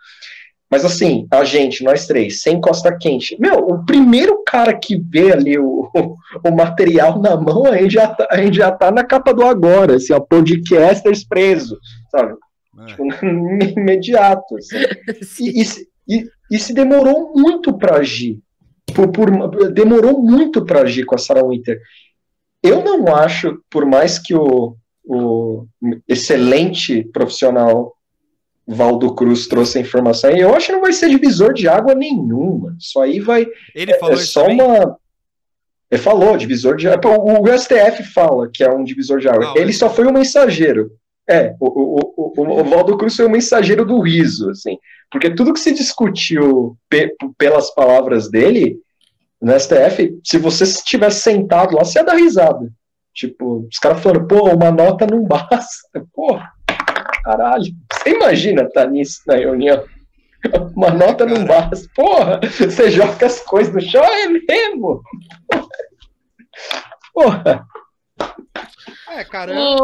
Mas assim, a gente, nós três, sem costa quente. Meu, o primeiro cara que vê ali o, o, o material na mão, a gente, já tá, a gente já tá na capa do agora, assim, ó, podcasters preso, sabe? É. Tipo, imediato. Assim. E, e, e, se demorou muito para agir. Por, por, demorou muito para agir com a Sarah Winter. Eu não acho, por mais que o, o excelente profissional Valdo Cruz trouxe a informação. Eu acho que não vai ser divisor de água nenhuma. Isso aí vai. Ele falou é, é só também? uma. Ele falou, divisor de água. O, o STF fala que é um divisor de água. Ele só foi um mensageiro. É, o, o, o, o Valdo Cruz foi um mensageiro do riso, assim. Porque tudo que se discutiu pe, pelas palavras dele, no STF, se você estivesse sentado lá, você ia dar risada. Tipo, os caras falaram, pô, uma nota não basta. Porra caralho. Você imagina estar tá nisso na reunião? Uma nota não basta. Porra, você joga as coisas no chão, é mesmo? Porra. É, cara. eu,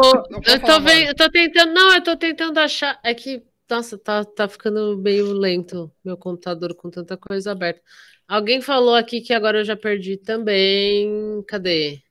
eu, tô vendo, eu tô tentando. Não, eu tô tentando achar. É que, nossa, tá, tá ficando meio lento meu computador com tanta coisa aberta. Alguém falou aqui que agora eu já perdi também. Cadê?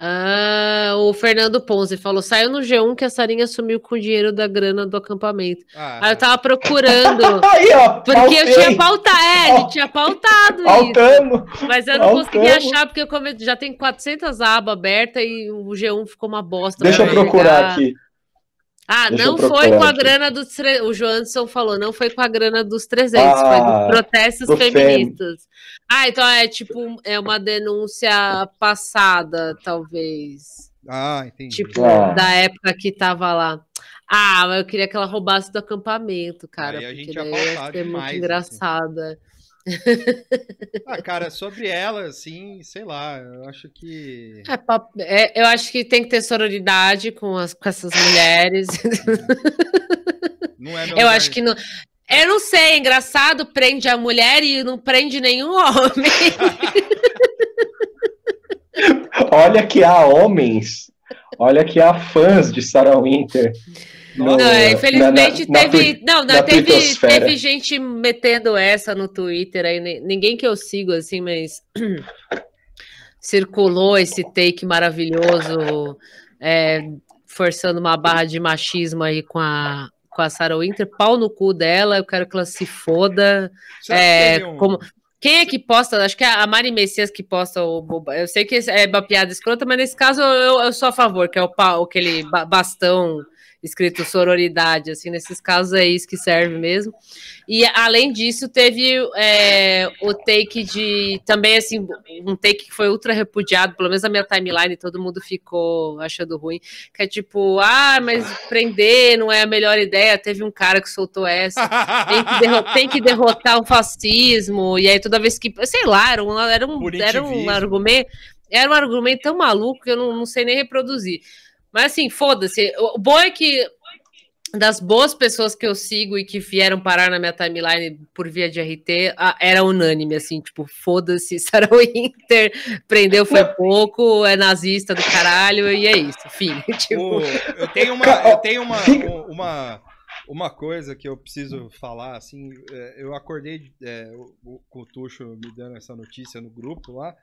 Ah, o Fernando Ponzi falou: saiu no G1 que a Sarinha sumiu com o dinheiro da grana do acampamento. Ah, Aí eu tava procurando. Aí, ó, porque pautei. eu tinha pautado, é, a gente tinha pautado Pautando. isso. Mas eu não Pautando. consegui achar, porque eu já tem 400 abas abertas e o G1 ficou uma bosta. Deixa eu procurar aqui. Ah, Deixa não foi com a aqui. grana dos. Tre... O Joanson falou, não foi com a grana dos 300, ah, foi dos protestos feministas. Fem. Ah, então é tipo, é uma denúncia passada, talvez. Ah, entendi. Tipo, ah. da época que tava lá. Ah, mas eu queria que ela roubasse do acampamento, cara. Aí a gente ia, ia ser muito assim. engraçada. Assim. Ah, cara, sobre ela, assim, sei lá, eu acho que. É, é, eu acho que tem que ter sororidade com, as, com essas mulheres. Não é eu acho que não. Eu não sei, é engraçado, prende a mulher e não prende nenhum homem. olha que há homens, olha que há fãs de Sarah Winter não, é, infelizmente na, na, teve. Na, não, teve, teve gente metendo essa no Twitter aí. Ninguém que eu sigo, assim, mas circulou esse take maravilhoso, é, forçando uma barra de machismo aí com a, com a Sarah Winter, pau no cu dela, eu quero que ela se foda. É, um... como, quem é que posta? Acho que é a Mari Messias que posta o. Eu sei que é uma piada escrota, mas nesse caso eu, eu sou a favor, que é o aquele bastão escrito sororidade, assim, nesses casos é isso que serve mesmo. E além disso, teve é, o take de também assim, um take que foi ultra repudiado, pelo menos na minha timeline, todo mundo ficou achando ruim, que é tipo, ah, mas prender não é a melhor ideia. Teve um cara que soltou essa, tem que, derrotar, tem que derrotar o fascismo, e aí toda vez que, sei lá, era um, era um, era um argumento. Era um argumento tão maluco que eu não, não sei nem reproduzir. Mas assim, foda-se. O bom é que das boas pessoas que eu sigo e que vieram parar na minha timeline por via de RT, era unânime, assim, tipo, foda-se, Sarah Winter, prendeu foi pouco, é nazista do caralho, e é isso, fim. Tipo... eu tenho uma, eu tenho uma, uma, uma coisa que eu preciso falar, assim, é, eu acordei é, com o Tuxo me dando essa notícia no grupo lá,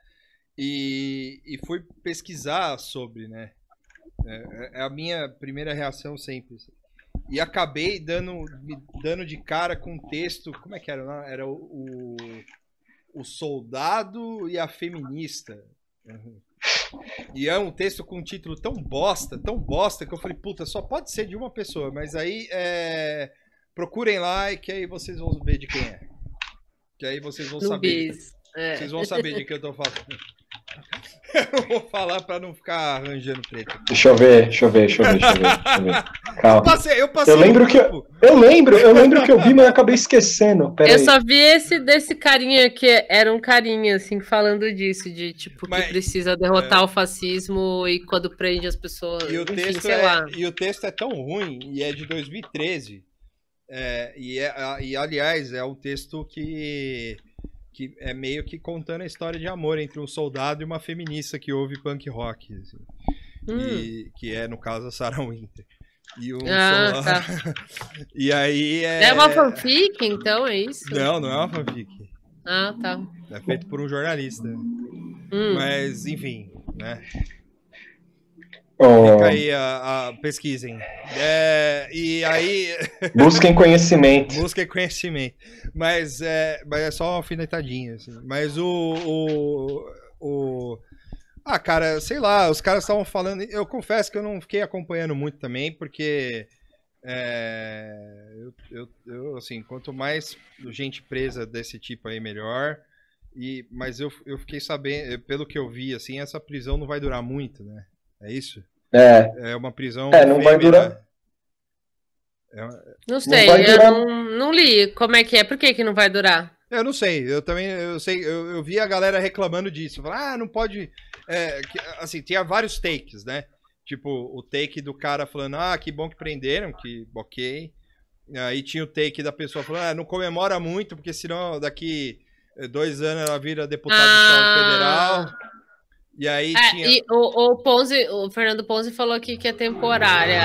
e, e fui pesquisar sobre, né, é, é a minha primeira reação sempre. E acabei dando, dando de cara com um texto. Como é que era? Não? Era o, o, o Soldado e a Feminista. Uhum. E é um texto com um título tão bosta, tão bosta, que eu falei, puta, só pode ser de uma pessoa. Mas aí é... procurem lá e que aí vocês vão ver de quem é. Que aí vocês vão saber. É. Vocês vão saber de quem eu tô falando. Eu não vou falar pra não ficar arranjando preto. Deixa eu ver, deixa eu ver, deixa eu ver, deixa eu ver. Deixa eu ver. Calma. Eu passei, eu passei. Eu lembro que eu, eu lembro, eu lembro que eu vi, mas acabei esquecendo. Pera eu aí. só vi esse desse carinha que era um carinha assim falando disso, de tipo mas, que precisa derrotar é... o fascismo e quando prende as pessoas. E o enfim, texto é, e o texto é tão ruim e é de 2013. É, e, é, e aliás é um texto que que é meio que contando a história de amor entre um soldado e uma feminista que ouve punk rock, assim, hum. e, que é no caso a Sarah Winter. E um ah, soldado... tá. e aí é... é uma fanfic, então é isso? Não, não é uma fanfic. Ah, tá. É feito por um jornalista. Hum. Mas, enfim, né? Oh. Fica aí a, a pesquisem. É, e aí. Busquem conhecimento. Busquem conhecimento. Mas é, mas é só uma alfinetadinha, assim. Mas o, o, o. Ah, cara, sei lá, os caras estavam falando. Eu confesso que eu não fiquei acompanhando muito também, porque. É, eu, eu, eu, assim, quanto mais gente presa desse tipo aí, melhor. E, mas eu, eu fiquei sabendo, pelo que eu vi, assim, essa prisão não vai durar muito, né? É isso? É. É uma prisão. É, não vai durar. É... Não sei, não eu não, não, li. Como é que é? Por que, que não vai durar? Eu não sei, eu também eu sei, eu, eu vi a galera reclamando disso. Falar, ah, não pode. É, que, assim, tinha vários takes, né? Tipo, o take do cara falando, ah, que bom que prenderam, que ok. Aí tinha o take da pessoa falando, ah, não comemora muito, porque senão daqui dois anos ela vira deputada ah. federal. E aí é, tinha. E o, o Ponzi, o Fernando Ponzi falou aqui que é temporária.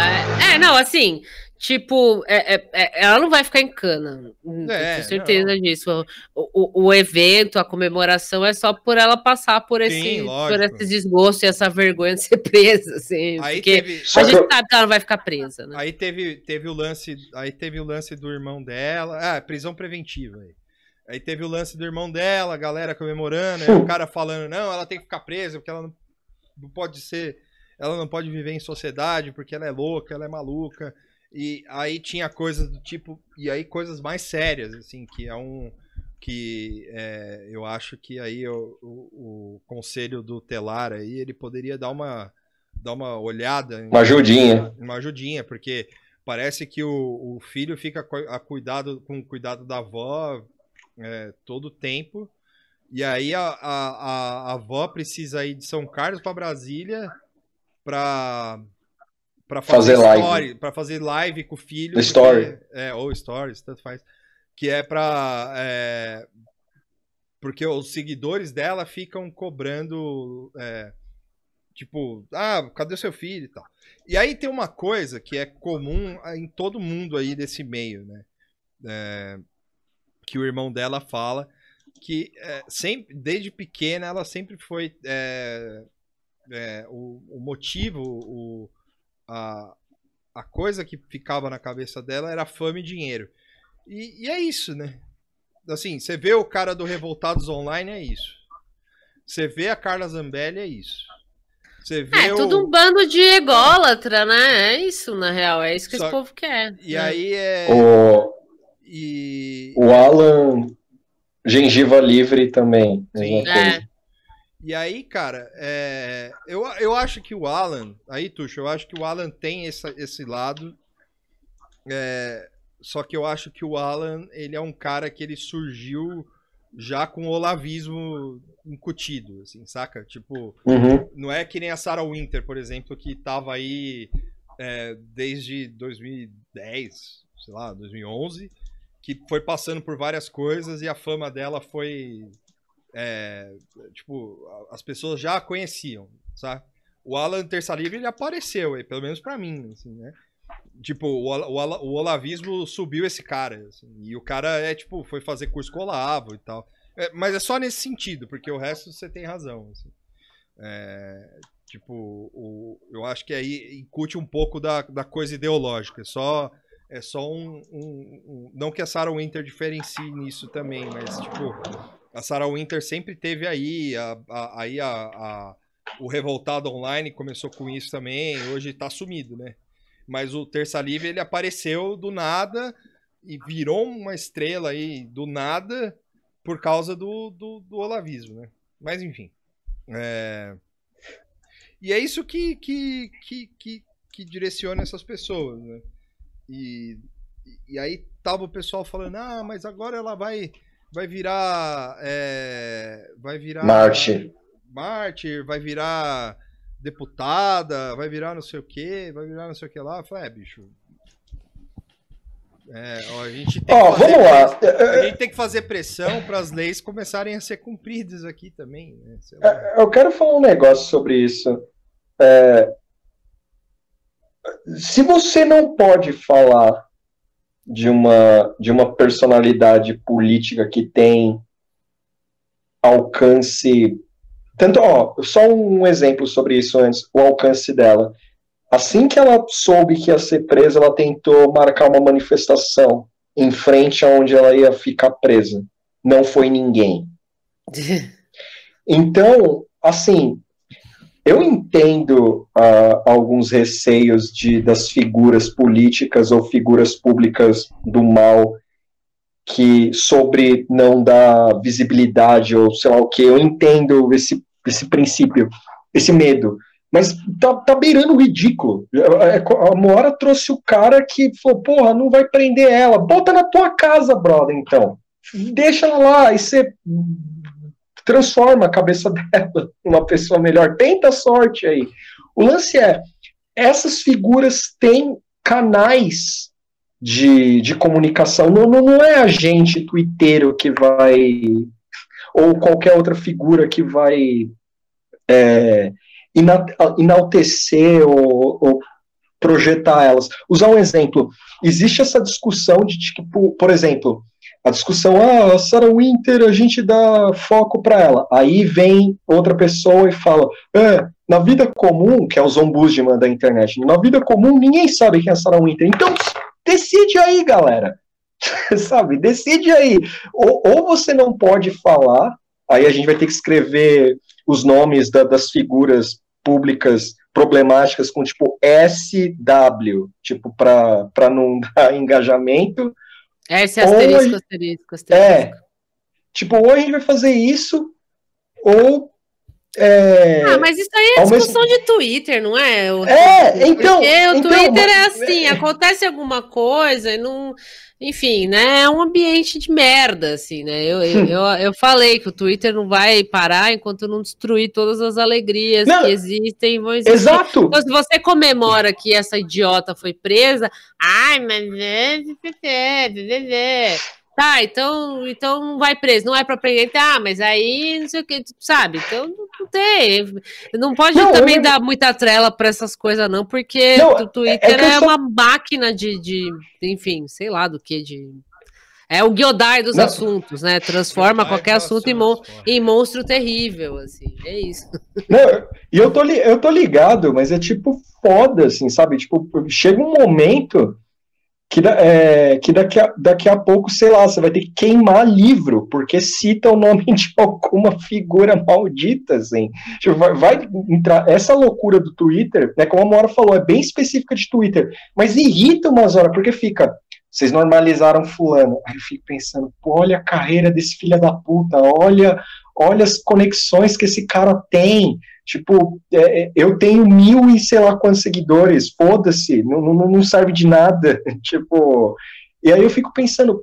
É, é não, assim, tipo, é, é, é, ela não vai ficar em cana. É, tenho certeza não. disso. O, o, o, evento, a comemoração é só por ela passar por esse, Sim, por esse desgosto e essa vergonha de ser presa, assim. Aí porque teve... a gente sabe que ela não vai ficar presa, né? Aí teve, teve o lance. Aí teve o lance do irmão dela. Ah, prisão preventiva aí. Aí teve o lance do irmão dela, a galera comemorando, o cara falando, não, ela tem que ficar presa, porque ela não, não pode ser. Ela não pode viver em sociedade, porque ela é louca, ela é maluca. E aí tinha coisas do tipo. E aí coisas mais sérias, assim, que é um. Que é, eu acho que aí o, o, o, conselho do Telar aí, ele poderia dar uma, dar uma olhada. Uma ajudinha. Uma ajudinha, porque parece que o, o filho fica a cuidado, com o cuidado da avó é, todo o tempo. E aí a, a, a, avó precisa ir de São Carlos para Brasília para para fazer, fazer live. para fazer live com o filho porque, story. é ou stories tanto faz. Que é para é, porque os seguidores dela ficam cobrando é, tipo ah cadê o seu filho? e tal. E aí tem uma coisa que é comum em todo mundo aí desse meio né? É, que o irmão dela fala que é, sempre, desde pequena ela sempre foi é, é, o, o, motivo, o, a, a coisa que ficava na cabeça dela era fama e dinheiro. E, e é isso, né? Assim, você vê o cara do Revoltados Online, é isso. Você vê a Carla Zambelli, é isso. Você vê é, o... tudo um bando de ególatra, né? É isso, na real. É isso que Só... esse povo quer. E né? aí é. O... E... O Alan, gengiva livre também. Sim. É. E aí, cara, é... eu, eu acho que o Alan, aí, Tuxo, eu acho que o Alan tem essa, esse lado. É... Só que eu acho que o Alan, ele é um cara que ele surgiu já com o olavismo incutido, assim, saca? Tipo, uhum. não é que nem a Sarah Winter, por exemplo, que tava aí é, desde 2010, sei lá, 2011, que foi passando por várias coisas e a fama dela foi. É, tipo, as pessoas já a conheciam, sabe? O Alan Terça Livre ele apareceu, pelo menos para mim, assim, né? Tipo, o, o, o olavismo subiu esse cara, assim, e o cara é, tipo, foi fazer curso com o Olavo e tal. É, mas é só nesse sentido, porque o resto você tem razão, assim. É, tipo, o, eu acho que aí incute um pouco da, da coisa ideológica, é só é só um, um, um, Não que a Sarah Winter diferencie nisso também, mas, tipo, a Sarah Winter sempre teve aí. A, a, aí a, a, o Revoltado Online começou com isso também, hoje tá sumido, né? Mas o Terça Livre ele apareceu do nada e virou uma estrela aí do nada por causa do, do, do olavismo, né? Mas enfim. É... E é isso que, que, que, que, que direciona essas pessoas, né? E, e aí tava o pessoal falando, ah, mas agora ela vai vai virar é, vai virar mártir mártir vai virar deputada vai virar não sei o que vai virar não sei o que lá. Eu falei, é bicho. É, ó, a gente tem oh, vamos lá. a gente tem que fazer pressão para as leis começarem a ser cumpridas aqui também né? eu quero falar um negócio sobre isso. É, se você não pode falar de uma, de uma personalidade política que tem alcance. Tanto, ó, só um exemplo sobre isso antes, o alcance dela. Assim que ela soube que ia ser presa, ela tentou marcar uma manifestação em frente aonde ela ia ficar presa. Não foi ninguém. Então, assim, eu entendo uh, alguns receios de, das figuras políticas ou figuras públicas do mal que sobre não dar visibilidade ou sei lá o que. Eu entendo esse, esse princípio, esse medo. Mas tá, tá beirando o ridículo. É, é, a Moara trouxe o cara que falou, porra, não vai prender ela. Bota na tua casa, brother, então. Deixa ela lá e você transforma a cabeça dela uma pessoa melhor. Tenta sorte aí. O lance é, essas figuras têm canais de, de comunicação. Não, não, não é a gente, twitteiro, que vai. Ou qualquer outra figura que vai é, enaltecer ou, ou projetar elas. Usar um exemplo. Existe essa discussão de, tipo, por exemplo, a discussão, ah, a Sarah Winter, a gente dá foco para ela. Aí vem outra pessoa e fala, é, na vida comum, que é o zombusman da internet, na vida comum ninguém sabe quem é a Sarah Winter. Então, decide aí, galera. sabe, decide aí. Ou, ou, você não pode falar, aí a gente vai ter que escrever os nomes da, das figuras públicas problemáticas com tipo SW, tipo, para não dar engajamento, é esse asterisco, asterisco, asterisco. É. Tipo, ou a gente vai fazer isso, ou. É, ah, mas isso aí é discussão mesmo... de Twitter, não é? O, é, então. Porque o então, Twitter é assim, é... acontece alguma coisa e não. Enfim, né? É um ambiente de merda, assim, né? Eu, eu, eu, eu, falei que o Twitter não vai parar enquanto não destruir todas as alegrias não, que existem. Vão existir. Exato. Então, se você comemora que essa idiota foi presa, ai, mas. Tá, então, então não vai preso, não é para prender, tá, mas aí não sei o que, sabe? Então não tem. Não pode não, também eu... dar muita trela para essas coisas, não, porque não, o Twitter é, é, é uma máquina de, de, enfim, sei lá do que, de. É o Giodai dos não. assuntos, né? Transforma qualquer assunto em, mon em, monstro terrível, assim. É isso. E eu tô, eu tô ligado, mas é tipo foda, assim, sabe? Tipo, chega um momento que, é, que daqui, a, daqui a pouco, sei lá, você vai ter que queimar livro, porque cita o nome de alguma figura maldita, assim. Tipo, vai, vai, entrar. Essa loucura do Twitter, né, como a Mora falou, é bem específica de Twitter, mas irrita umas horas, porque fica. Vocês normalizaram fulano. Aí eu fico pensando, pô, olha a carreira desse filho da puta, olha, olha as conexões que esse cara tem. Tipo, é, é, eu tenho mil e sei lá quantos seguidores, foda-se, não, não, não serve de nada. tipo, e aí eu fico pensando,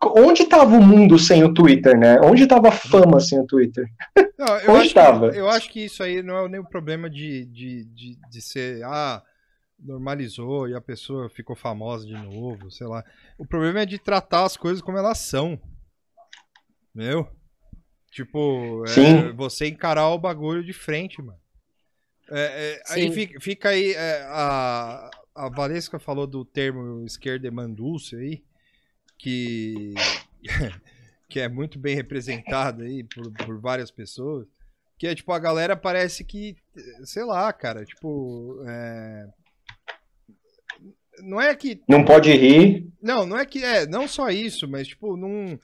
onde estava o mundo sem o Twitter, né? Onde estava a fama sem o Twitter? Não, eu, onde acho que, eu acho que isso aí não é nem o problema de, de, de, de ser, ah, normalizou e a pessoa ficou famosa de novo, sei lá. O problema é de tratar as coisas como elas são. Meu? Tipo, é, você encarar o bagulho de frente, mano. É, é, aí fica, fica aí é, a, a Valesca falou do termo esquerda mandúcia aí, que, que é muito bem representado aí por, por várias pessoas. Que é tipo, a galera parece que, sei lá, cara, tipo. É... Não é que. Não pode rir. Não, não é que. É, não só isso, mas, tipo, não.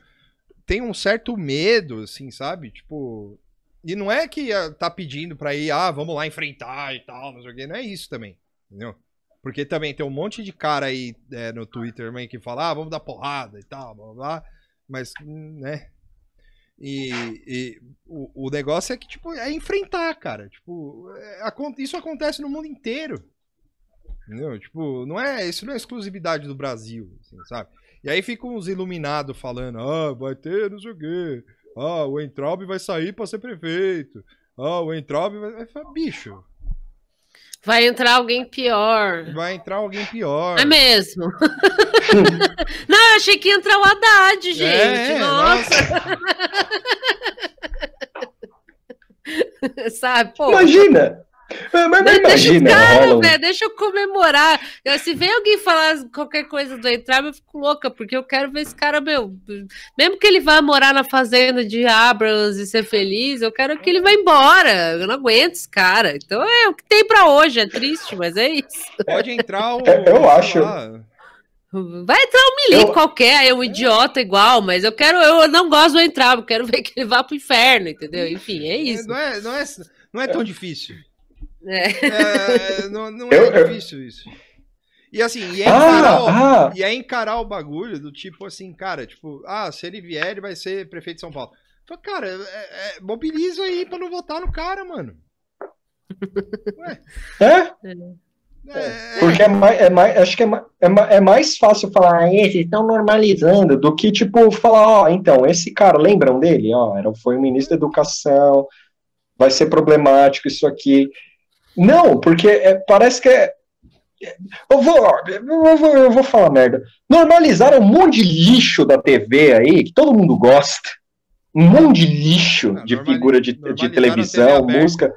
Tem um certo medo, assim, sabe? Tipo. E não é que ah, tá pedindo pra ir, ah, vamos lá enfrentar e tal, não sei o quê. Não é isso também. Entendeu? Porque também tem um monte de cara aí é, no Twitter também que fala, ah, vamos dar porrada e tal, blá blá. Mas, né? E, e o, o, negócio é que, tipo, é enfrentar, cara. Tipo, é, isso acontece no mundo inteiro. Entendeu? Tipo, não é, isso não é exclusividade do Brasil, assim, sabe? E aí ficam uns iluminados falando, ah, vai ter não sei o quê. Ah, o Entraub vai sair pra ser prefeito. Ah, o Entraub vai... Bicho, Vai entrar alguém pior. Vai entrar alguém pior. É mesmo. não, eu achei que ia entrar o Haddad, gente. É, nossa. nossa. Sabe, pô. Imagina! Mas, mas imagina, deixa, cara, véio, deixa eu comemorar. Se vem alguém falar qualquer coisa do entrar, eu fico louca, porque eu quero ver esse cara, meu. Mesmo que ele vá morar na fazenda de Abrams e ser feliz, eu quero que ele vá embora. Eu não aguento esse cara. Então é o que tem para hoje, é triste, mas é isso. Pode entrar o. É, eu acho. Vai entrar um milico eu... qualquer, é um idiota igual, mas eu quero, eu não gosto do entrar, eu quero ver que ele vá pro inferno, entendeu? Enfim, é isso. Não é, não é, não é tão difícil. É. é não, não é difícil isso. E assim, e é, encarar, ah, o, ah. e é encarar o bagulho do tipo assim, cara, tipo, ah, se ele vier, ele vai ser prefeito de São Paulo. Então, cara, é, é, mobiliza aí pra não votar no cara, mano. Ué. É? É, Porque é mais, é mais, acho que é mais, é mais fácil falar, ah, esses estão normalizando, do que, tipo, falar, ó, oh, então, esse cara, lembram dele? Ó, era, foi o ministro da Educação, vai ser problemático isso aqui. Não, porque é, parece que é. Eu vou, eu, vou, eu vou falar merda. Normalizaram um monte de lixo da TV aí, que todo mundo gosta. Um monte de lixo ah, de figura de, de televisão, música.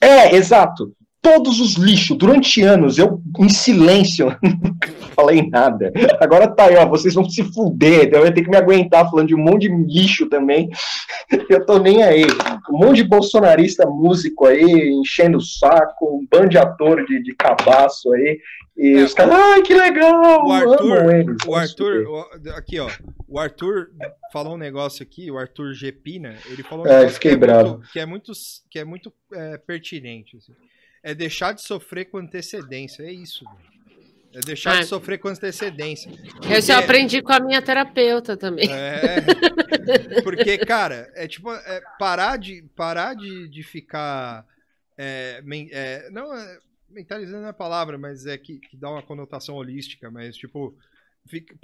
É, exato todos os lixos durante anos, eu em silêncio, não falei nada. Agora tá aí, ó, vocês vão se fuder, eu vou ter que me aguentar falando de um monte de lixo também. Eu tô nem aí. Um monte de bolsonarista músico aí, enchendo o saco, um bando de ator de, de cabaço aí. E é, os caras, ai, que legal! O Arthur, eles, o Arthur, o, aqui, ó. O Arthur falou um negócio aqui, o Arthur Gepina, ele falou um é, negócio que, é muito, que é muito, que é muito é, pertinente. Assim é deixar de sofrer com antecedência. É isso. É deixar de sofrer com antecedência. Porque... Eu já aprendi com a minha terapeuta também. É. Porque, cara, é tipo, é parar de, parar de, de ficar. É, é, não, é, mentalizando a palavra, mas é que, que, dá uma conotação holística, mas tipo. Fica,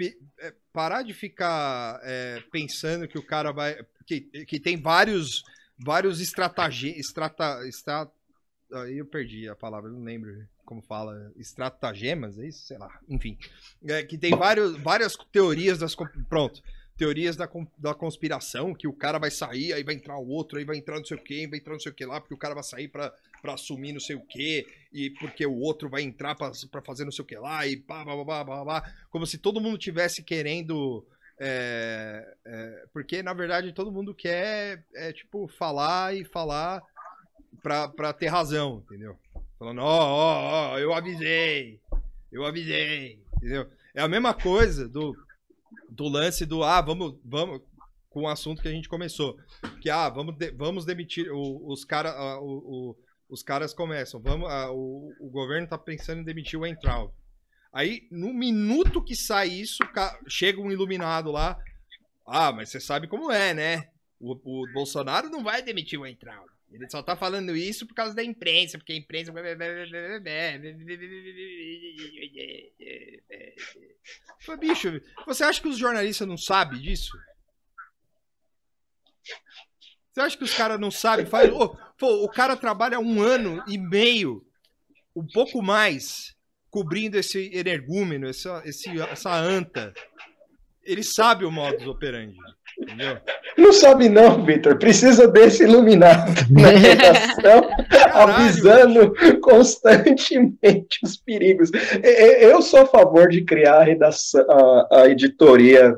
é, parar de ficar é, pensando que o cara vai. Que, que tem vários vários estratagemas. Estrata, estrata, Aí eu perdi a palavra, não lembro como fala. Estratagemas, é isso? Sei lá. Enfim. É, que tem vários, várias teorias das. Pronto. Teorias da, da conspiração, que o cara vai sair, aí vai entrar o outro, aí vai entrar não sei o que, vai entrar não sei o que lá, porque o cara vai sair pra, pra assumir não sei o que, e porque o outro vai entrar pra, pra fazer não sei o que lá, e pá, pá, pá, pá, pá, como se todo mundo tivesse querendo. É, é, porque na verdade todo mundo quer é, tipo falar e falar pra, pra ter razão, entendeu? Falando, ó, ó, ó, eu avisei, eu avisei, entendeu? É a mesma coisa do, do lance do, ah, vamos, vamos, com o assunto que a gente começou, que, ah, vamos, de, vamos demitir, o, os, cara, o, o, os caras começam, vamos, o, o governo tá pensando em demitir o Entral. Aí, no minuto que sai isso, chega um iluminado lá, ah, mas você sabe como é, né? O, o Bolsonaro não vai demitir o Entral. Ele só tá falando isso por causa da imprensa, porque a imprensa. Pô, bicho, você acha que os jornalistas não sabem disso? Você acha que os caras não sabem? Faz... Oh, pô, o cara trabalha um ano e meio um pouco mais cobrindo esse energúmeno, essa, essa anta. Ele sabe o modus operandi. Entendeu? Não sabe não, Vitor. Precisa desse iluminado na redação, avisando constantemente os perigos. Eu sou a favor de criar a, redação, a, a editoria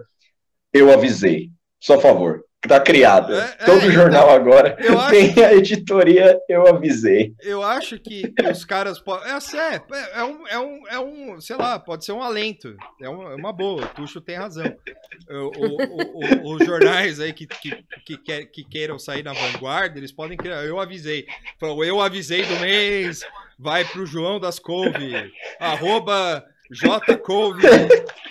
Eu Avisei. Sou a favor tá criada. É, Todo é, jornal então, agora tem acho, a editoria, eu avisei. Eu acho que os caras podem. É, é, é, um, é, um, é um, sei lá, pode ser um alento. É uma, é uma boa, o Tuxo tem razão. O, o, os jornais aí que, que, que, quer, que queiram sair na vanguarda, eles podem criar. Eu avisei. Falou, eu avisei do mês, vai pro João das Couve, arroba J. Couve.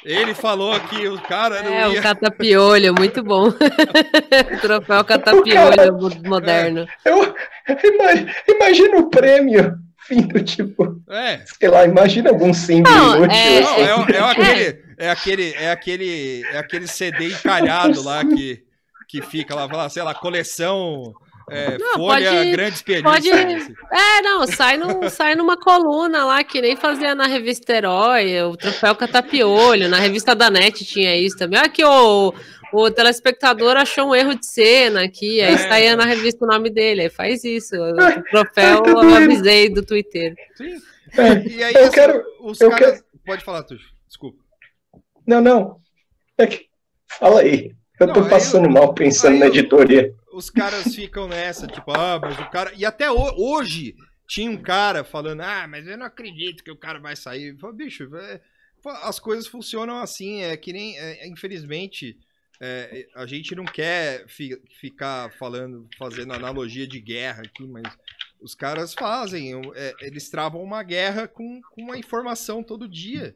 Ele falou que o cara não É, ia... o catapiolho, muito bom. o troféu catapiolho cara... moderno. É, eu, imagina o prêmio vindo, tipo... É. Sei lá, imagina algum símbolo não, inútil. É, assim. é, é, é, aquele, é, aquele, é, aquele, é aquele CD encalhado lá que, que fica lá, sei lá, coleção é, não, Folha pode, Grandes Pode... É, não, sai, num, sai numa coluna lá, que nem fazia na revista Herói, o Troféu Catapiolho, na revista da NET tinha isso também. Aqui o, o telespectador achou um erro de cena aqui, aí é. está na revista o nome dele, aí faz isso. O troféu eu avisei do Twitter. Sim. É, e aí, eu assim, quero, os eu caras... Quero... Pode falar, Tuxo, desculpa. Não, não. É que... Fala aí. Eu não, tô passando eu... mal pensando na editoria os caras ficam nessa, tipo, ah, mas o cara. E até hoje tinha um cara falando, ah, mas eu não acredito que o cara vai sair. Falei, bicho, é... as coisas funcionam assim, é que nem. É, infelizmente. É, a gente não quer fi, ficar falando, fazendo analogia de guerra aqui, mas os caras fazem, é, eles travam uma guerra com, com uma informação todo dia.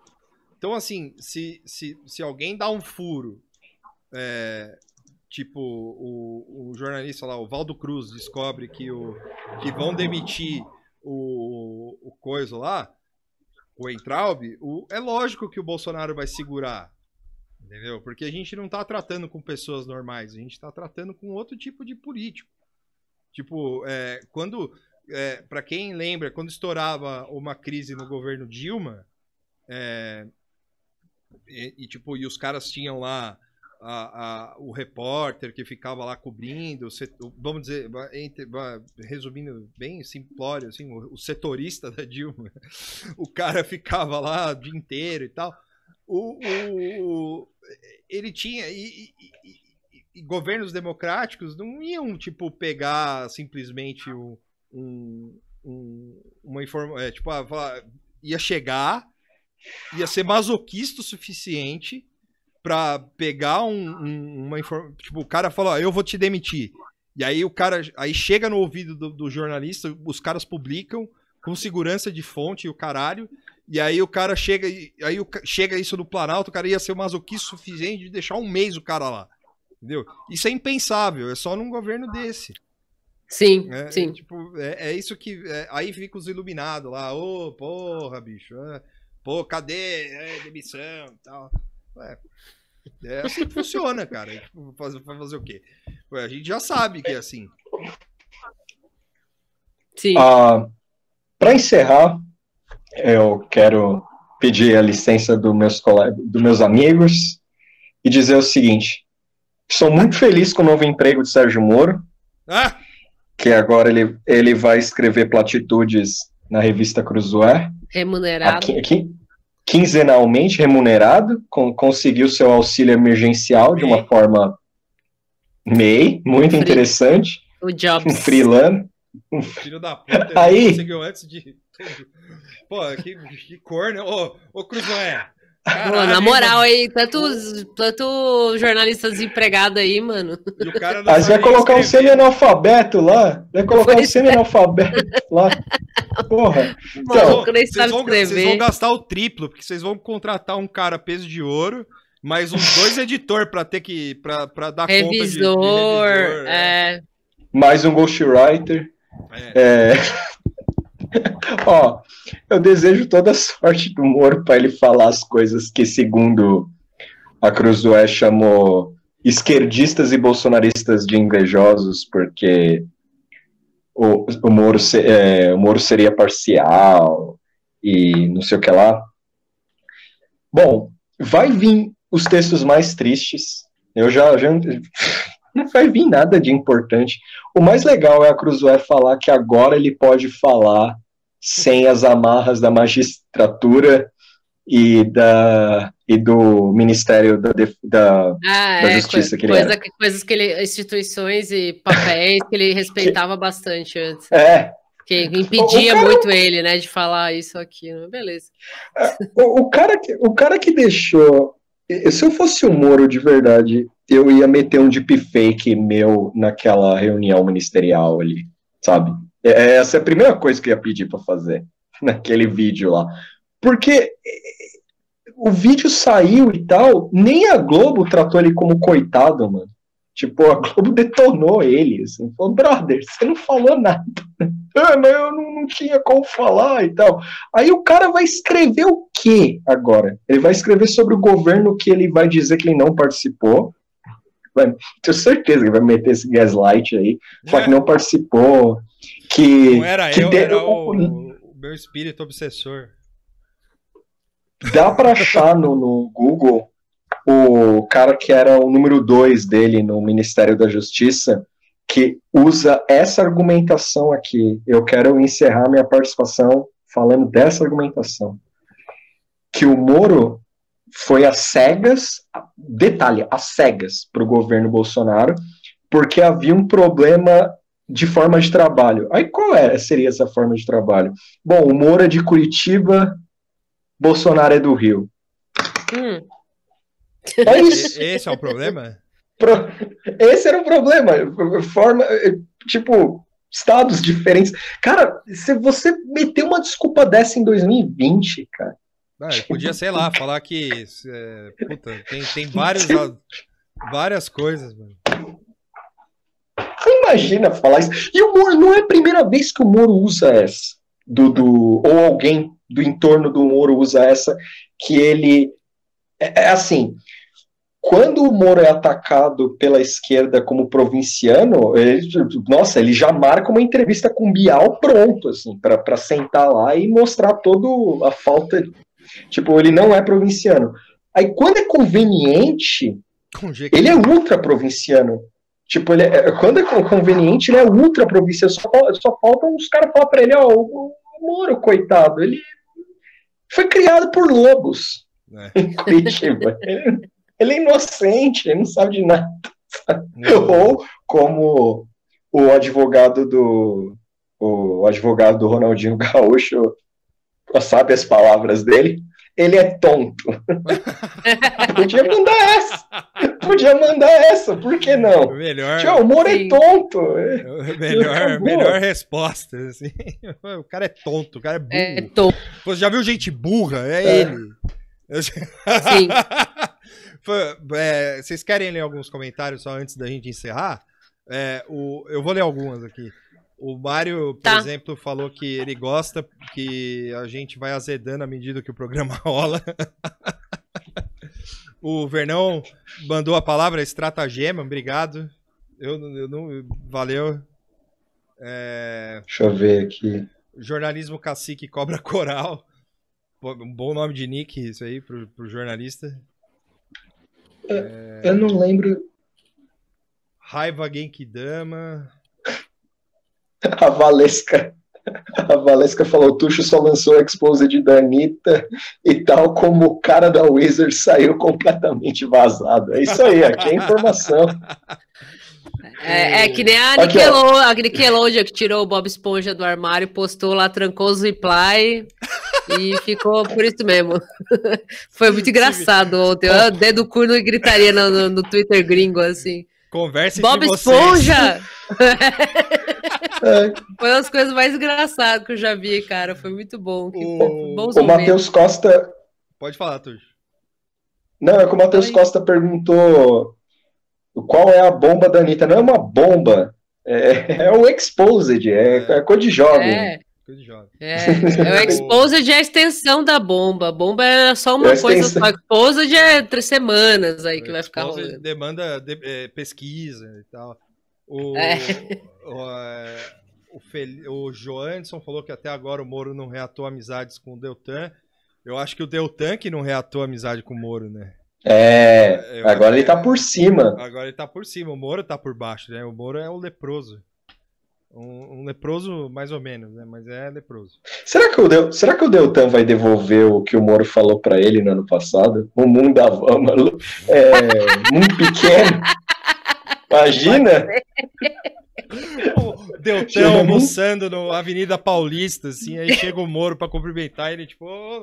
Então, assim, se, se, se alguém dá um furo é, tipo, o, o jornalista lá, o Valdo Cruz, descobre que, o, que vão demitir o, o coisa lá, o Entraub, o, é lógico que o Bolsonaro vai segurar. Entendeu? Porque a gente não está tratando com pessoas normais, a gente está tratando com outro tipo de político. Tipo, é, quando. É, para quem lembra, quando estourava uma crise no governo Dilma, é, e, e, tipo, e os caras tinham lá a, a, o repórter que ficava lá cobrindo, o, vamos dizer, entre, resumindo bem simplório, assim, o, o, setorista da Dilma, o cara ficava lá o dia inteiro e tal. O, o ele tinha. E, e, e, governos democráticos não iam, tipo, pegar simplesmente um, um, um uma informação. É, tipo, ah, ia chegar, ia ser masoquista o suficiente pra pegar um, um, uma informação. Tipo, o cara falou, ó, eu vou te demitir. E aí o cara. Aí chega no ouvido do, do, jornalista, os caras publicam com segurança de fonte e o caralho. E aí o cara chega. Aí o, chega isso no Planalto, o cara ia ser o masoquista suficiente de deixar um mês o cara lá. Entendeu? Isso é impensável, é só num governo desse. Sim, é, sim. É, tipo, é, é isso que. É, aí fica os iluminados lá, ô, oh, porra, bicho. É, pô, cadê? Demissão e tal. É, é assim que funciona, cara. Tipo, fazer, fazer o quê? A gente já sabe que é assim. Sim. Uh, Para encerrar, eu quero pedir a licença dos meus, dos meus amigos e dizer o seguinte: sou muito feliz com o novo emprego de Sérgio Moro. Ah! Que agora ele, ele vai escrever platitudes na revista Cruzoé. Remunerado. Aqui, aqui, quinzenalmente remunerado, com, conseguiu seu auxílio emergencial de uma forma MEI, muito Free. interessante. O Jobs. Um freelance. Filho da puta, Aí... conseguiu antes de Pô, que, que corno. Ô, ô Cruzoé. Pô, na moral aí, tanto, tanto jornalista desempregado aí, mano. Mas vai colocar um semi-analfabeto lá. Vai colocar pois um semi-analfabeto lá. Porra. Então, vocês, vão, vocês vão gastar o triplo, porque vocês vão contratar um cara peso de ouro, mais uns dois editores pra ter que. Pra, pra dar revisor, conta de, de revisor. É. é. Mais um ghostwriter. É. é. Ó, eu desejo toda a sorte do Moro para ele falar as coisas que, segundo a Cruz do Oeste, chamou esquerdistas e bolsonaristas de invejosos, porque o, o, Moro, é, o Moro seria parcial, e não sei o que lá. Bom, vai vir os textos mais tristes. Eu já, já não vai vir nada de importante. O mais legal é a Cruzoé falar que agora ele pode falar sem as amarras da magistratura e, da, e do Ministério da, da, ah, da é, Justiça que ele coisa. Coisas que ele, instituições e papéis que ele respeitava que, bastante antes. É. Que impedia cara, muito ele, né, de falar isso aqui. Beleza. É, o, o, cara que, o cara que deixou. Se eu fosse o Moro de verdade, eu ia meter um deepfake meu naquela reunião ministerial ali, sabe? É, essa é a primeira coisa que eu ia pedir para fazer naquele vídeo lá. Porque o vídeo saiu e tal, nem a Globo tratou ele como coitado, mano. Tipo, a Globo detonou ele, assim, falou, brother, você não falou nada. ah, mas eu não, não, tinha como falar e tal. Aí o cara vai escrever o quê agora? Ele vai escrever sobre o governo que ele vai dizer que ele não participou. Vai, tenho certeza que vai meter esse gaslight aí, falar que não participou, que... Não era que eu, era o, o meu espírito obsessor. Dá para achar no, no Google o cara que era o número dois dele no Ministério da Justiça, que usa essa argumentação aqui. Eu quero encerrar minha participação falando dessa argumentação. Que o Moro foi às cegas, detalhe, às cegas para o governo Bolsonaro, porque havia um problema de forma de trabalho. Aí qual era, seria essa forma de trabalho? Bom, o Moro é de Curitiba, Bolsonaro é do Rio. Hum. É isso. Esse é o problema? Esse era o problema. Forma, tipo, estados diferentes. Cara, se você meteu uma desculpa dessa em 2020, cara. Ah, podia, sei lá, falar que. É, puta, tem, tem vários, várias coisas, mano. Imagina falar isso. E o Moro, não é a primeira vez que o Moro usa essa. Do, do, ou alguém do entorno do Moro usa essa, que ele. É, é assim. Quando o Moro é atacado pela esquerda como provinciano, ele, nossa, ele já marca uma entrevista com o Bial pronto, assim, para sentar lá e mostrar toda a falta. Tipo, ele não é provinciano. Aí, quando é conveniente, ele é ultra provinciano. Tipo, ele é, quando é conveniente, ele é ultra provinciano. Só, só faltam os caras falar pra ele, ó, o, o Moro, coitado, ele foi criado por lobos é. em Curitiba. Ele, é inocente, ele não sabe de nada. Ou como o advogado do o advogado do Ronaldinho Gaúcho sabe as palavras dele, ele é tonto. Podia mandar essa. Podia mandar essa, por que não? Melhor. Tio, o Moro é tonto. Melhor, melhor resposta. Assim. O cara é tonto, o cara é burro. É tonto. Você já viu gente burra? É, é. ele. Sim. é, vocês querem ler alguns comentários só antes da gente encerrar? É, o, eu vou ler algumas aqui. O Mário, por tá. exemplo, falou que ele gosta que a gente vai azedando à medida que o programa rola. o Vernão mandou a palavra estratagema, obrigado. Eu, eu não. Valeu. É... Deixa eu ver aqui. Jornalismo Cacique Cobra Coral. Um bom nome de nick, isso aí, pro, pro jornalista. É... Eu não lembro. Raiva Genkidama. A Valesca. A Valesca falou: Tuxo só lançou a Exposed da Anitta e tal como o cara da Wizard saiu completamente vazado. É isso aí, aqui é informação. É, é, que nem a, Nickelode, a Nickelodeon que tirou o Bob Esponja do armário, postou lá, trancou os reply e ficou por isso mesmo. Foi muito engraçado ontem. Eu, dedo curno e gritaria no, no, no Twitter gringo, assim. Converse Bob Esponja! Foi uma das coisas mais engraçadas que eu já vi, cara. Foi muito bom. o o Matheus Costa. Pode falar, Tuj. Não, é que o Matheus Costa perguntou qual é a bomba da Anitta. Não é uma bomba, é, é o Exposed, é, é. é cor de jovem. É. É, é o Exposed é a extensão da bomba. A bomba é só uma é coisa só. Exposed é três semanas aí que vai ficar rolando. demanda de, é, pesquisa e tal. O, é. o, o, Fel... o Joanderson falou que até agora o Moro não reatou amizades com o Deltan. Eu acho que o Deltan que não reatou amizade com o Moro, né? É, agora ele tá por cima. Agora ele tá por cima, o Moro tá por baixo, né? O Moro é o leproso. Um, um, leproso, mais ou menos, né? Mas é leproso. Será que, o Del, será que o Deltan vai devolver o que o Moro falou para ele no ano passado? O mundo da é, muito pequeno. Imagina! o Deltan almoçando na Avenida Paulista, assim, aí chega o Moro para cumprimentar ele, tipo, ô,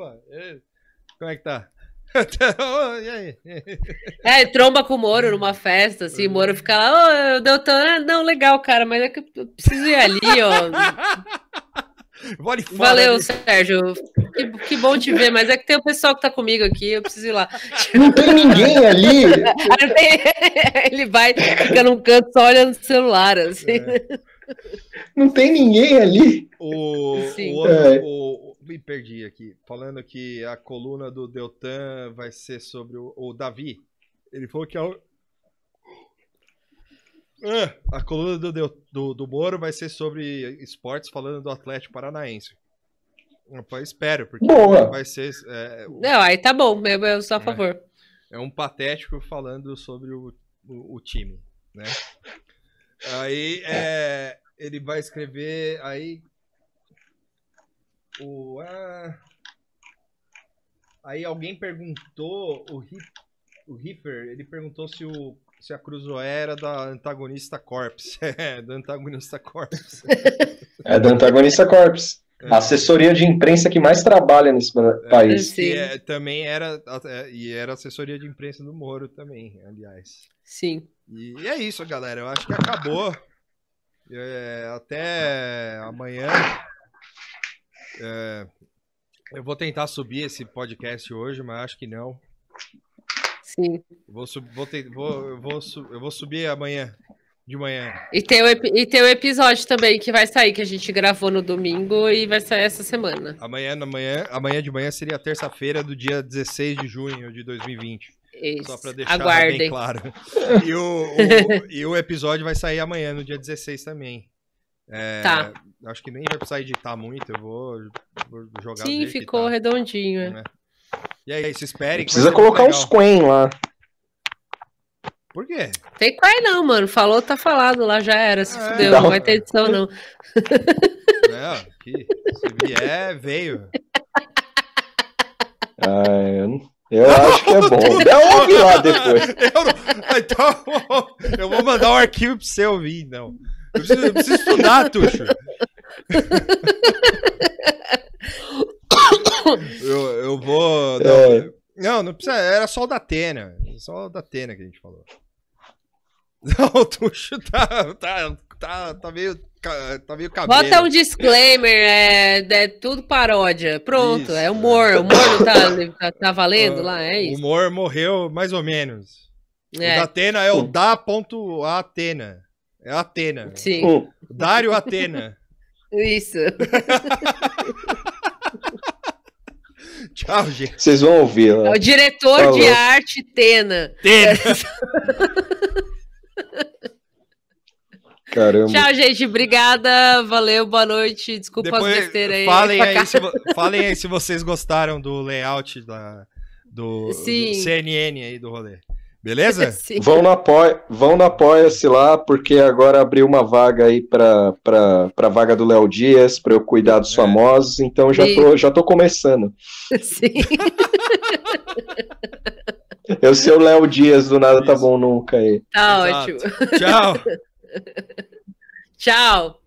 como é que tá? é, tromba com o Moro numa festa, assim, o Moro fica lá, ô, Deltan, não, legal, cara, mas é que eu preciso ir ali, ó. Fora, Valeu, ali. Sérgio. Que, que, bom te ver, mas é que tem o pessoal que tá comigo aqui, eu preciso ir lá. Não tem ninguém ali. Ele vai, fica num canto só olhando o celular, assim. É. Não tem ninguém ali. O, o, é. o, me perdi aqui. Falando que a coluna do Deltan vai ser sobre o, o Davi. Ele falou que a, é, a coluna do, do, do Moro vai ser sobre esportes, falando do Atlético Paranaense. Eu espero, porque Boa. vai ser. É, Não, aí tá bom, eu, eu sou a é. favor. É, é um patético falando sobre o, o, o time, né? Aí é, ele vai escrever aí o ah, aí alguém perguntou o o Riffer, ele perguntou se o se a Cruzoé era da antagonista Corps. É, da antagonista Corps. é da antagonista Corps. É. A assessoria de imprensa que mais trabalha nesse é, país. É, também era e era assessoria de imprensa do Moro também, aliás. Sim. E, e é isso, galera. Eu acho que acabou. É, até amanhã. É, eu vou tentar subir esse podcast hoje, mas acho que não. Sim. Vou, vou, ter, vou, eu, vou, eu vou subir amanhã. De manhã. E tem, o, e tem o episódio também que vai sair, que a gente gravou no domingo e vai sair essa semana. Amanhã, amanhã, amanhã de manhã seria terça-feira do dia 16 de junho de 2020. Isso. Só pra deixar Aguardem. bem claro. E o, o, e o episódio vai sair amanhã, no dia 16 também. É, tá. Acho que nem vai precisar editar muito, eu vou, vou jogar. Sim, ficou tá. redondinho. É. E aí, se esperem. Precisa colocar uns Quen lá. Por quê? Tem Quen não, mano. Falou, tá falado lá, já era. Se é, fudeu, não. não vai ter edição, não. Não, aqui, se vier, veio. Ah, eu, eu acho que é bom. Eu ouvi lá depois. Eu, então, eu vou mandar um arquivo pra você ouvir, não. Eu preciso, eu preciso estudar, Tuxo. eu, eu vou. Não, é. não, não, precisa. Era só o da Atena. Só o da Atena que a gente falou. Não, o Tuxo tá, tá, tá, tá meio. Tá meio cabelo. Bota um disclaimer, é, é tudo paródia. Pronto, isso, é humor. O humor não tá, tá, tá valendo uh, lá, é isso. O humor morreu mais ou menos. É. O da Atena é o da.atena. É Atena. Sim. Dário Atena. Isso. Tchau, gente. Vocês vão ouvir. É o diretor Falou. de arte Tena. Tena. Caramba. Tchau, gente. Obrigada. Valeu, boa noite. Desculpa Depois, as besteiras aí. Falem aí, se, falem aí se vocês gostaram do layout da, do, do CNN aí do rolê. Beleza? vão no apoia, vão no apoia-se lá, porque agora abriu uma vaga aí para para vaga do Léo Dias, para eu cuidar dos é. famosos, então já tô, já tô começando. Sim. eu sei o Léo Dias do Nada tá Isso. Tá Bom Nunca aí. Tá Exato. ótimo. Tchau. Tchau.